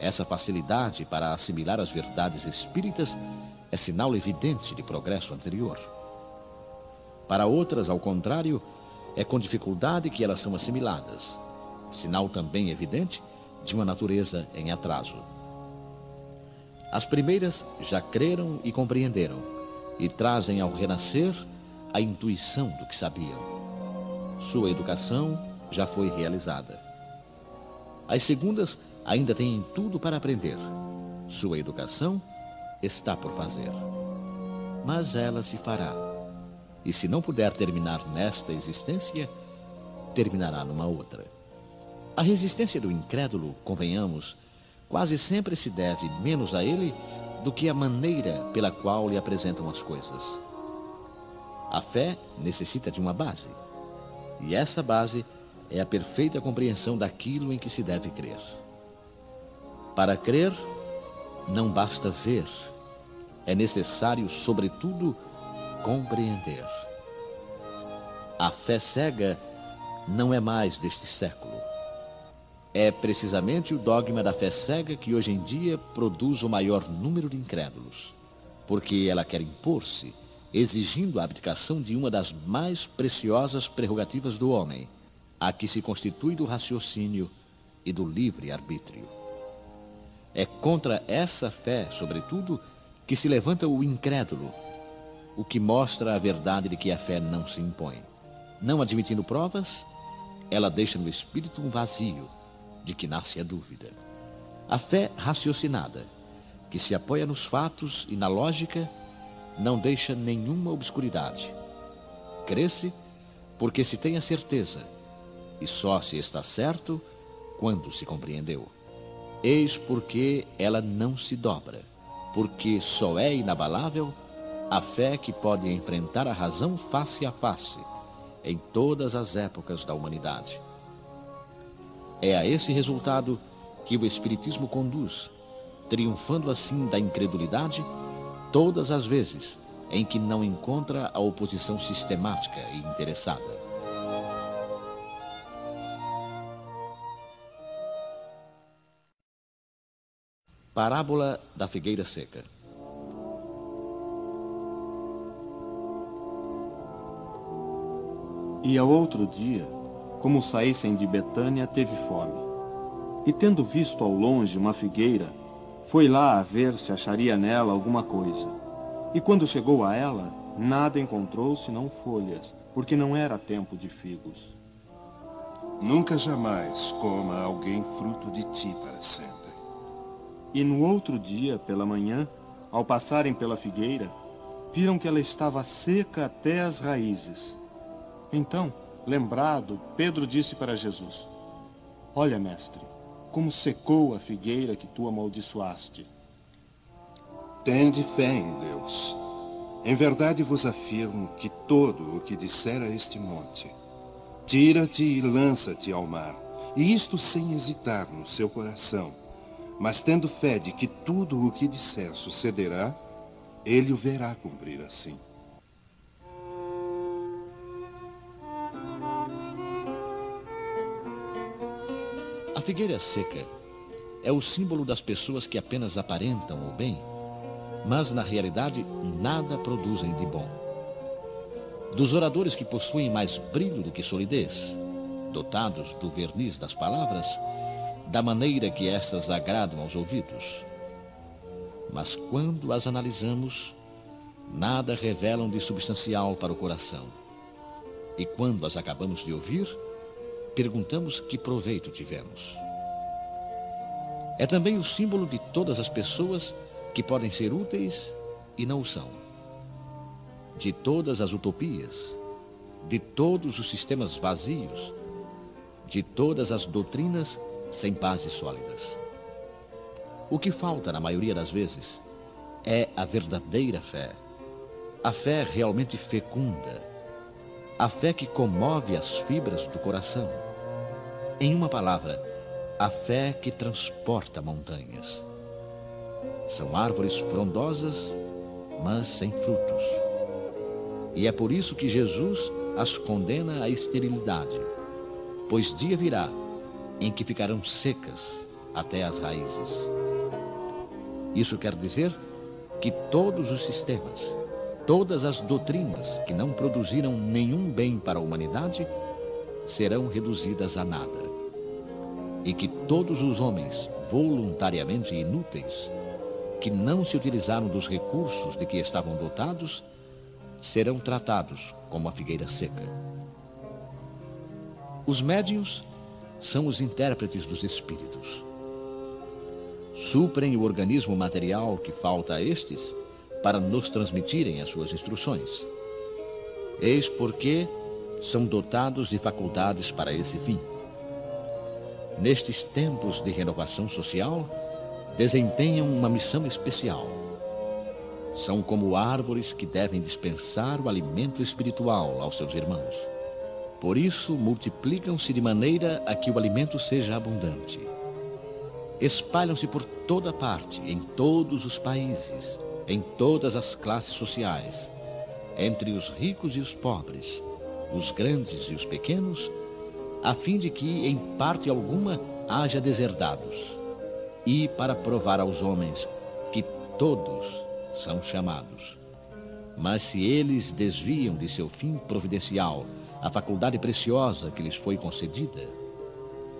Essa facilidade para assimilar as verdades espíritas é sinal evidente de progresso anterior. Para outras, ao contrário, é com dificuldade que elas são assimiladas, sinal também evidente de uma natureza em atraso. As primeiras já creram e compreenderam, e trazem ao renascer a intuição do que sabiam. Sua educação já foi realizada. As segundas ainda têm tudo para aprender. Sua educação está por fazer. Mas ela se fará. E se não puder terminar nesta existência, terminará numa outra. A resistência do incrédulo, convenhamos, quase sempre se deve menos a ele do que à maneira pela qual lhe apresentam as coisas. A fé necessita de uma base, e essa base é a perfeita compreensão daquilo em que se deve crer. Para crer, não basta ver, é necessário, sobretudo, compreender. A fé cega não é mais deste século. É precisamente o dogma da fé cega que hoje em dia produz o maior número de incrédulos, porque ela quer impor-se, exigindo a abdicação de uma das mais preciosas prerrogativas do homem, a que se constitui do raciocínio e do livre arbítrio. É contra essa fé, sobretudo, que se levanta o incrédulo, o que mostra a verdade de que a fé não se impõe. Não admitindo provas, ela deixa no espírito um vazio de que nasce a dúvida. A fé raciocinada, que se apoia nos fatos e na lógica, não deixa nenhuma obscuridade. Cresce porque se tem a certeza, e só se está certo quando se compreendeu. Eis porque ela não se dobra, porque só é inabalável a fé que pode enfrentar a razão face a face em todas as épocas da humanidade. É a esse resultado que o Espiritismo conduz, triunfando assim da incredulidade todas as vezes em que não encontra a oposição sistemática e interessada. Parábola da figueira seca. E ao outro dia, como saíssem de Betânia, teve fome. E tendo visto ao longe uma figueira, foi lá a ver se acharia nela alguma coisa. E quando chegou a ela, nada encontrou senão folhas, porque não era tempo de figos. Nunca jamais coma alguém fruto de ti para sempre. E no outro dia, pela manhã, ao passarem pela figueira, viram que ela estava seca até as raízes. Então, Lembrado, Pedro disse para Jesus: Olha, mestre, como secou a figueira que tu amaldiçoaste. Tende fé em Deus. Em verdade vos afirmo que todo o que disser a este monte, tira-te e lança-te ao mar, e isto sem hesitar no seu coração, mas tendo fé de que tudo o que disser sucederá, ele o verá cumprir assim. Figueira seca é o símbolo das pessoas que apenas aparentam o bem, mas na realidade nada produzem de bom. Dos oradores que possuem mais brilho do que solidez, dotados do verniz das palavras, da maneira que estas agradam aos ouvidos. Mas quando as analisamos, nada revelam de substancial para o coração. E quando as acabamos de ouvir, perguntamos que proveito tivemos. É também o símbolo de todas as pessoas que podem ser úteis e não o são. De todas as utopias, de todos os sistemas vazios, de todas as doutrinas sem bases sólidas. O que falta, na maioria das vezes, é a verdadeira fé. A fé realmente fecunda. A fé que comove as fibras do coração em uma palavra, a fé que transporta montanhas. São árvores frondosas, mas sem frutos. E é por isso que Jesus as condena à esterilidade, pois dia virá em que ficarão secas até as raízes. Isso quer dizer que todos os sistemas, todas as doutrinas que não produziram nenhum bem para a humanidade, serão reduzidas a nada, e que todos os homens voluntariamente inúteis, que não se utilizaram dos recursos de que estavam dotados, serão tratados como a figueira seca. Os médios são os intérpretes dos espíritos. Suprem o organismo material que falta a estes para nos transmitirem as suas instruções. Eis porque são dotados de faculdades para esse fim. Nestes tempos de renovação social, desempenham uma missão especial. São como árvores que devem dispensar o alimento espiritual aos seus irmãos. Por isso, multiplicam-se de maneira a que o alimento seja abundante. Espalham-se por toda parte, em todos os países, em todas as classes sociais, entre os ricos e os pobres, os grandes e os pequenos, a fim de que, em parte alguma, haja deserdados, e para provar aos homens que todos são chamados. Mas se eles desviam de seu fim providencial a faculdade preciosa que lhes foi concedida,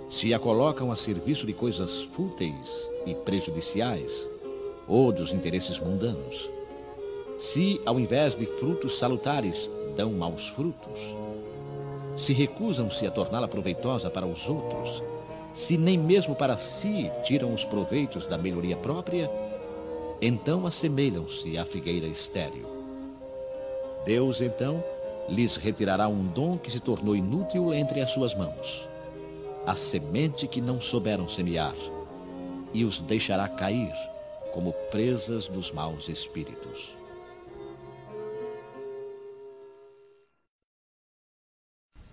se a colocam a serviço de coisas fúteis e prejudiciais, ou dos interesses mundanos, se, ao invés de frutos salutares, dão maus frutos, se recusam-se a torná-la proveitosa para os outros, se nem mesmo para si tiram os proveitos da melhoria própria, então assemelham-se à figueira estéril. Deus, então, lhes retirará um dom que se tornou inútil entre as suas mãos, a semente que não souberam semear, e os deixará cair como presas dos maus espíritos.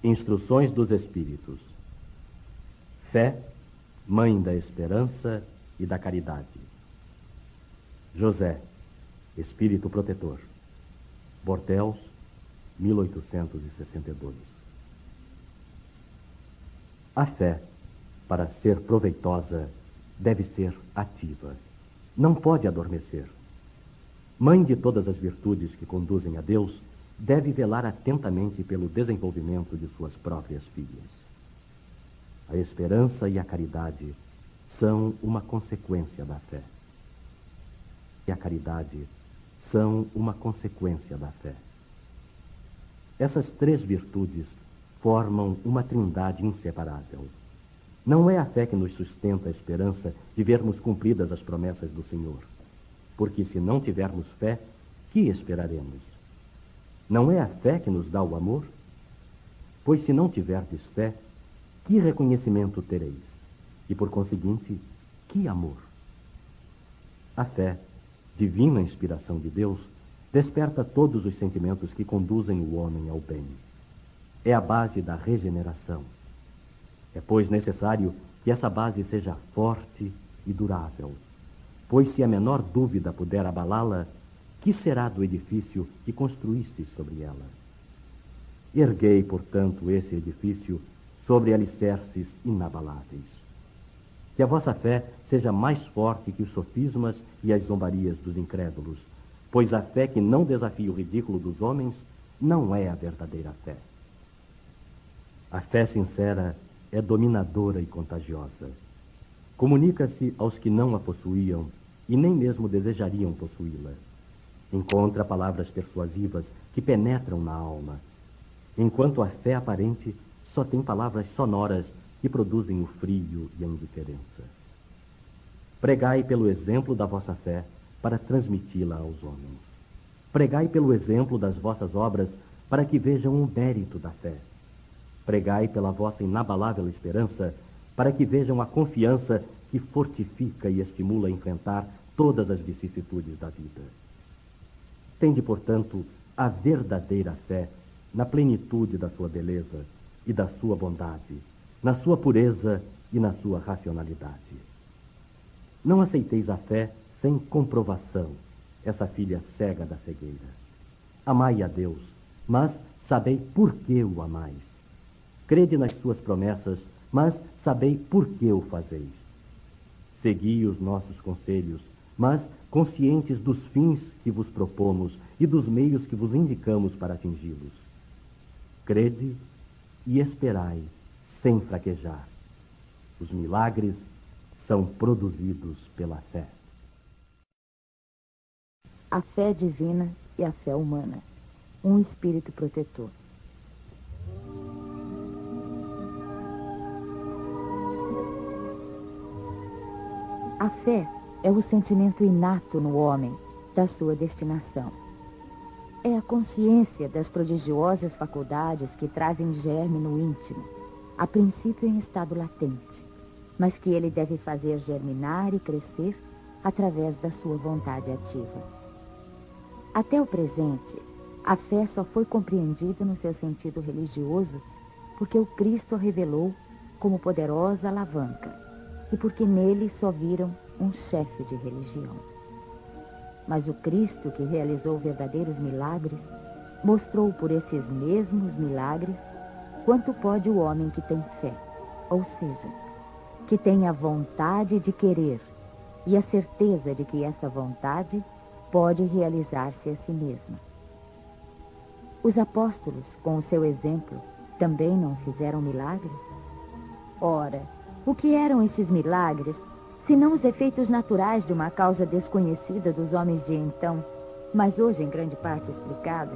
Instruções dos Espíritos. Fé, mãe da esperança e da caridade. José, Espírito Protetor. Bordeus, 1862. A fé, para ser proveitosa, deve ser ativa. Não pode adormecer. Mãe de todas as virtudes que conduzem a Deus, deve velar atentamente pelo desenvolvimento de suas próprias filhas. A esperança e a caridade são uma consequência da fé. E a caridade são uma consequência da fé. Essas três virtudes formam uma trindade inseparável. Não é a fé que nos sustenta a esperança de vermos cumpridas as promessas do Senhor. Porque se não tivermos fé, que esperaremos? Não é a fé que nos dá o amor? Pois se não tiverdes fé, que reconhecimento tereis? E por conseguinte, que amor? A fé, divina inspiração de Deus, desperta todos os sentimentos que conduzem o homem ao bem. É a base da regeneração. É, pois, necessário que essa base seja forte e durável, pois se a menor dúvida puder abalá-la, que será do edifício que construístes sobre ela? Erguei, portanto, esse edifício sobre alicerces inabaláveis. Que a vossa fé seja mais forte que os sofismas e as zombarias dos incrédulos, pois a fé que não desafia o ridículo dos homens não é a verdadeira fé. A fé sincera é dominadora e contagiosa. Comunica-se aos que não a possuíam e nem mesmo desejariam possuí-la. Encontra palavras persuasivas que penetram na alma, enquanto a fé aparente só tem palavras sonoras que produzem o frio e a indiferença. Pregai pelo exemplo da vossa fé para transmiti-la aos homens. Pregai pelo exemplo das vossas obras para que vejam o mérito da fé. Pregai pela vossa inabalável esperança para que vejam a confiança que fortifica e estimula a enfrentar todas as vicissitudes da vida. Tende, portanto, a verdadeira fé na plenitude da sua beleza e da sua bondade, na sua pureza e na sua racionalidade. Não aceiteis a fé sem comprovação, essa filha cega da cegueira. Amai a Deus, mas sabei por que o amais. Crede nas suas promessas, mas sabei por que o fazeis. Segui os nossos conselhos, mas conscientes dos fins que vos propomos e dos meios que vos indicamos para atingi-los. Crede e esperai sem fraquejar. Os milagres são produzidos pela fé. A fé divina e a fé humana, um espírito protetor. A fé é o sentimento inato no homem da sua destinação. É a consciência das prodigiosas faculdades que trazem germe no íntimo, a princípio em estado latente, mas que ele deve fazer germinar e crescer através da sua vontade ativa. Até o presente, a fé só foi compreendida no seu sentido religioso porque o Cristo a revelou como poderosa alavanca e porque nele só viram um chefe de religião. Mas o Cristo, que realizou verdadeiros milagres, mostrou por esses mesmos milagres quanto pode o homem que tem fé, ou seja, que tem a vontade de querer e a certeza de que essa vontade pode realizar-se a si mesma. Os apóstolos, com o seu exemplo, também não fizeram milagres? Ora, o que eram esses milagres, senão os efeitos naturais de uma causa desconhecida dos homens de então, mas hoje em grande parte explicada,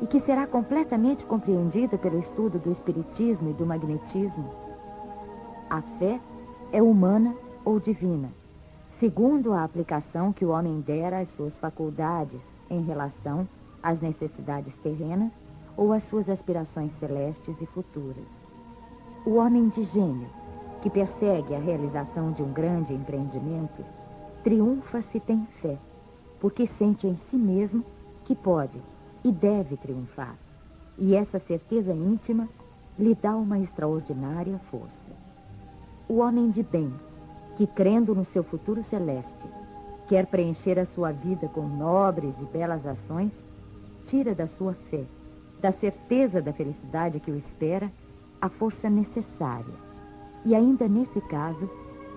e que será completamente compreendida pelo estudo do espiritismo e do magnetismo? A fé é humana ou divina, segundo a aplicação que o homem dera às suas faculdades em relação às necessidades terrenas ou às suas aspirações celestes e futuras. O homem de gênio que persegue a realização de um grande empreendimento, triunfa se tem fé, porque sente em si mesmo que pode e deve triunfar. E essa certeza íntima lhe dá uma extraordinária força. O homem de bem, que crendo no seu futuro celeste, quer preencher a sua vida com nobres e belas ações, tira da sua fé, da certeza da felicidade que o espera, a força necessária e ainda nesse caso,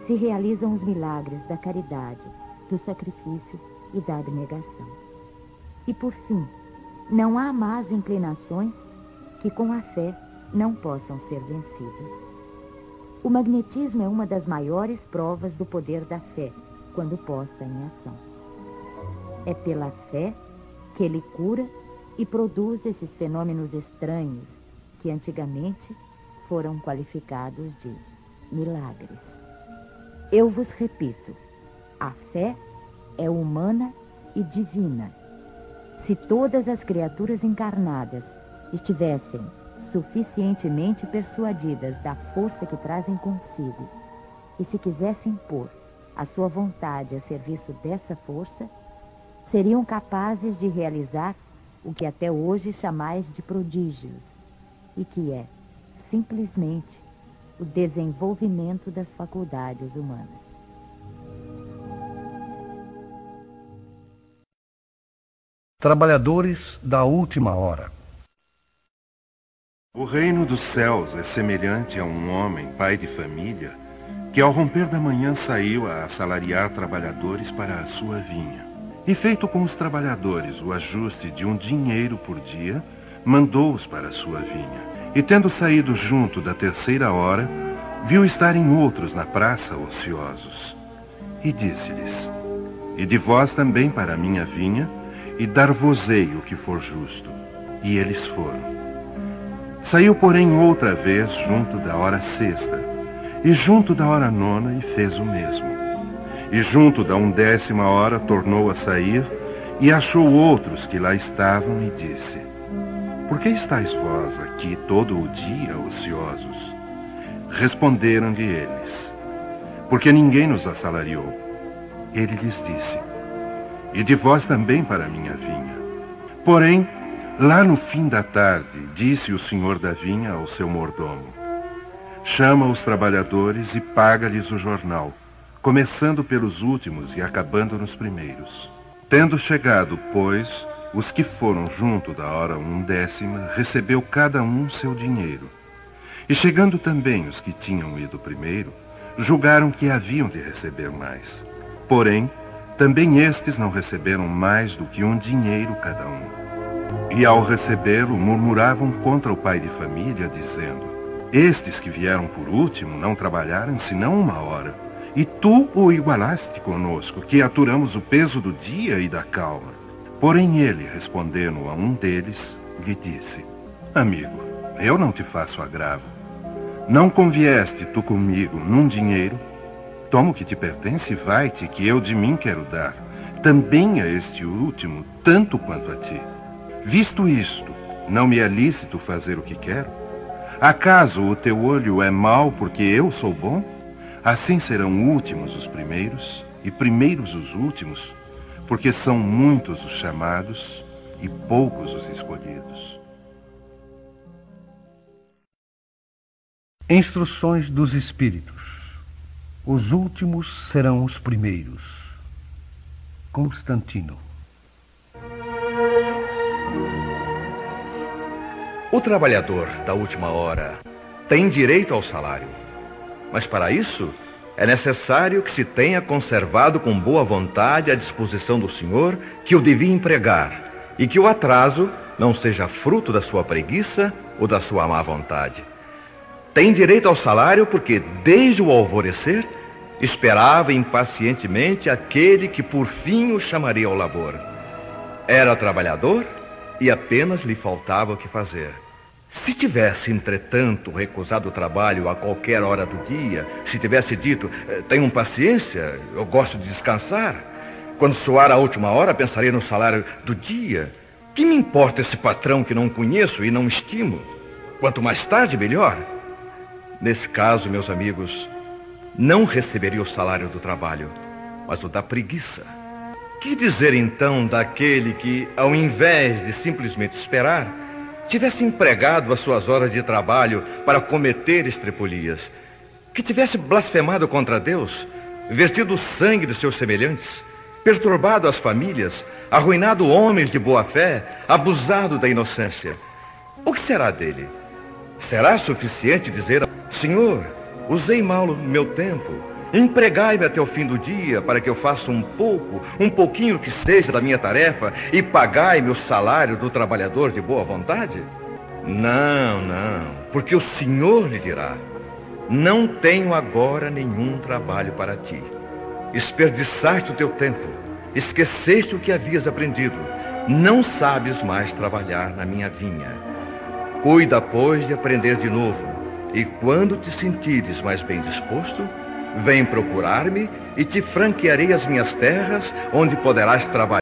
se realizam os milagres da caridade, do sacrifício e da abnegação. E por fim, não há más inclinações que com a fé não possam ser vencidas. O magnetismo é uma das maiores provas do poder da fé, quando posta em ação. É pela fé que ele cura e produz esses fenômenos estranhos que antigamente foram qualificados de milagres. Eu vos repito, a fé é humana e divina. Se todas as criaturas encarnadas estivessem suficientemente persuadidas da força que trazem consigo e se quisessem pôr a sua vontade a serviço dessa força, seriam capazes de realizar o que até hoje chamais de prodígios e que é simplesmente o desenvolvimento das faculdades humanas. Trabalhadores da última hora. O reino dos céus é semelhante a um homem, pai de família, que ao romper da manhã saiu a assalariar trabalhadores para a sua vinha. E feito com os trabalhadores o ajuste de um dinheiro por dia, mandou-os para a sua vinha. E tendo saído junto da terceira hora, viu estarem outros na praça ociosos. E disse-lhes: E de vós também para a minha vinha, e dar-vos-ei o que for justo. E eles foram. Saiu, porém, outra vez junto da hora sexta, e junto da hora nona, e fez o mesmo. E junto da undécima hora tornou a sair, e achou outros que lá estavam, e disse: por que estáis vós aqui todo o dia ociosos? Responderam-lhe eles: Porque ninguém nos assalariou. Ele lhes disse: E de vós também para minha vinha. Porém, lá no fim da tarde, disse o senhor da vinha ao seu mordomo: Chama os trabalhadores e paga-lhes o jornal, começando pelos últimos e acabando nos primeiros. Tendo chegado, pois, os que foram junto da hora undécima, recebeu cada um seu dinheiro. E chegando também os que tinham ido primeiro, julgaram que haviam de receber mais. Porém, também estes não receberam mais do que um dinheiro cada um. E ao recebê-lo, murmuravam contra o pai de família, dizendo: Estes que vieram por último não trabalharam senão uma hora. E tu o igualaste conosco, que aturamos o peso do dia e da calma. Porém ele, respondendo a um deles, lhe disse: Amigo, eu não te faço agravo. Não convieste tu comigo num dinheiro? Toma o que te pertence e vai-te, que eu de mim quero dar. Também a este último, tanto quanto a ti. Visto isto, não me é lícito fazer o que quero? Acaso o teu olho é mau porque eu sou bom? Assim serão últimos os primeiros e primeiros os últimos, porque são muitos os chamados e poucos os escolhidos. Instruções dos Espíritos. Os últimos serão os primeiros. Constantino. O trabalhador da última hora tem direito ao salário, mas para isso é necessário que se tenha conservado com boa vontade a disposição do senhor que o devia empregar e que o atraso não seja fruto da sua preguiça ou da sua má vontade. Tem direito ao salário porque, desde o alvorecer, esperava impacientemente aquele que por fim o chamaria ao labor. Era trabalhador e apenas lhe faltava o que fazer. Se tivesse, entretanto, recusado o trabalho a qualquer hora do dia, se tivesse dito, eh, tenham paciência, eu gosto de descansar, quando soar a última hora, pensaria no salário do dia. Que me importa esse patrão que não conheço e não estimo? Quanto mais tarde, melhor. Nesse caso, meus amigos, não receberia o salário do trabalho, mas o da preguiça. Que dizer então daquele que, ao invés de simplesmente esperar, tivesse empregado as suas horas de trabalho para cometer estrepolias, que tivesse blasfemado contra Deus, vertido o sangue dos seus semelhantes, perturbado as famílias, arruinado homens de boa fé, abusado da inocência? O que será dele? Será suficiente dizer, Senhor, usei mal o meu tempo, Empregai-me até o fim do dia para que eu faça um pouco, um pouquinho que seja da minha tarefa e pagai-me o salário do trabalhador de boa vontade? Não, não, porque o Senhor lhe dirá: Não tenho agora nenhum trabalho para ti. Desperdiçaste o teu tempo, esqueceste o que havias aprendido, não sabes mais trabalhar na minha vinha. Cuida, pois, de aprender de novo, e quando te sentires mais bem disposto, Vem procurar-me e te franquearei as minhas terras, onde poderás trabalhar.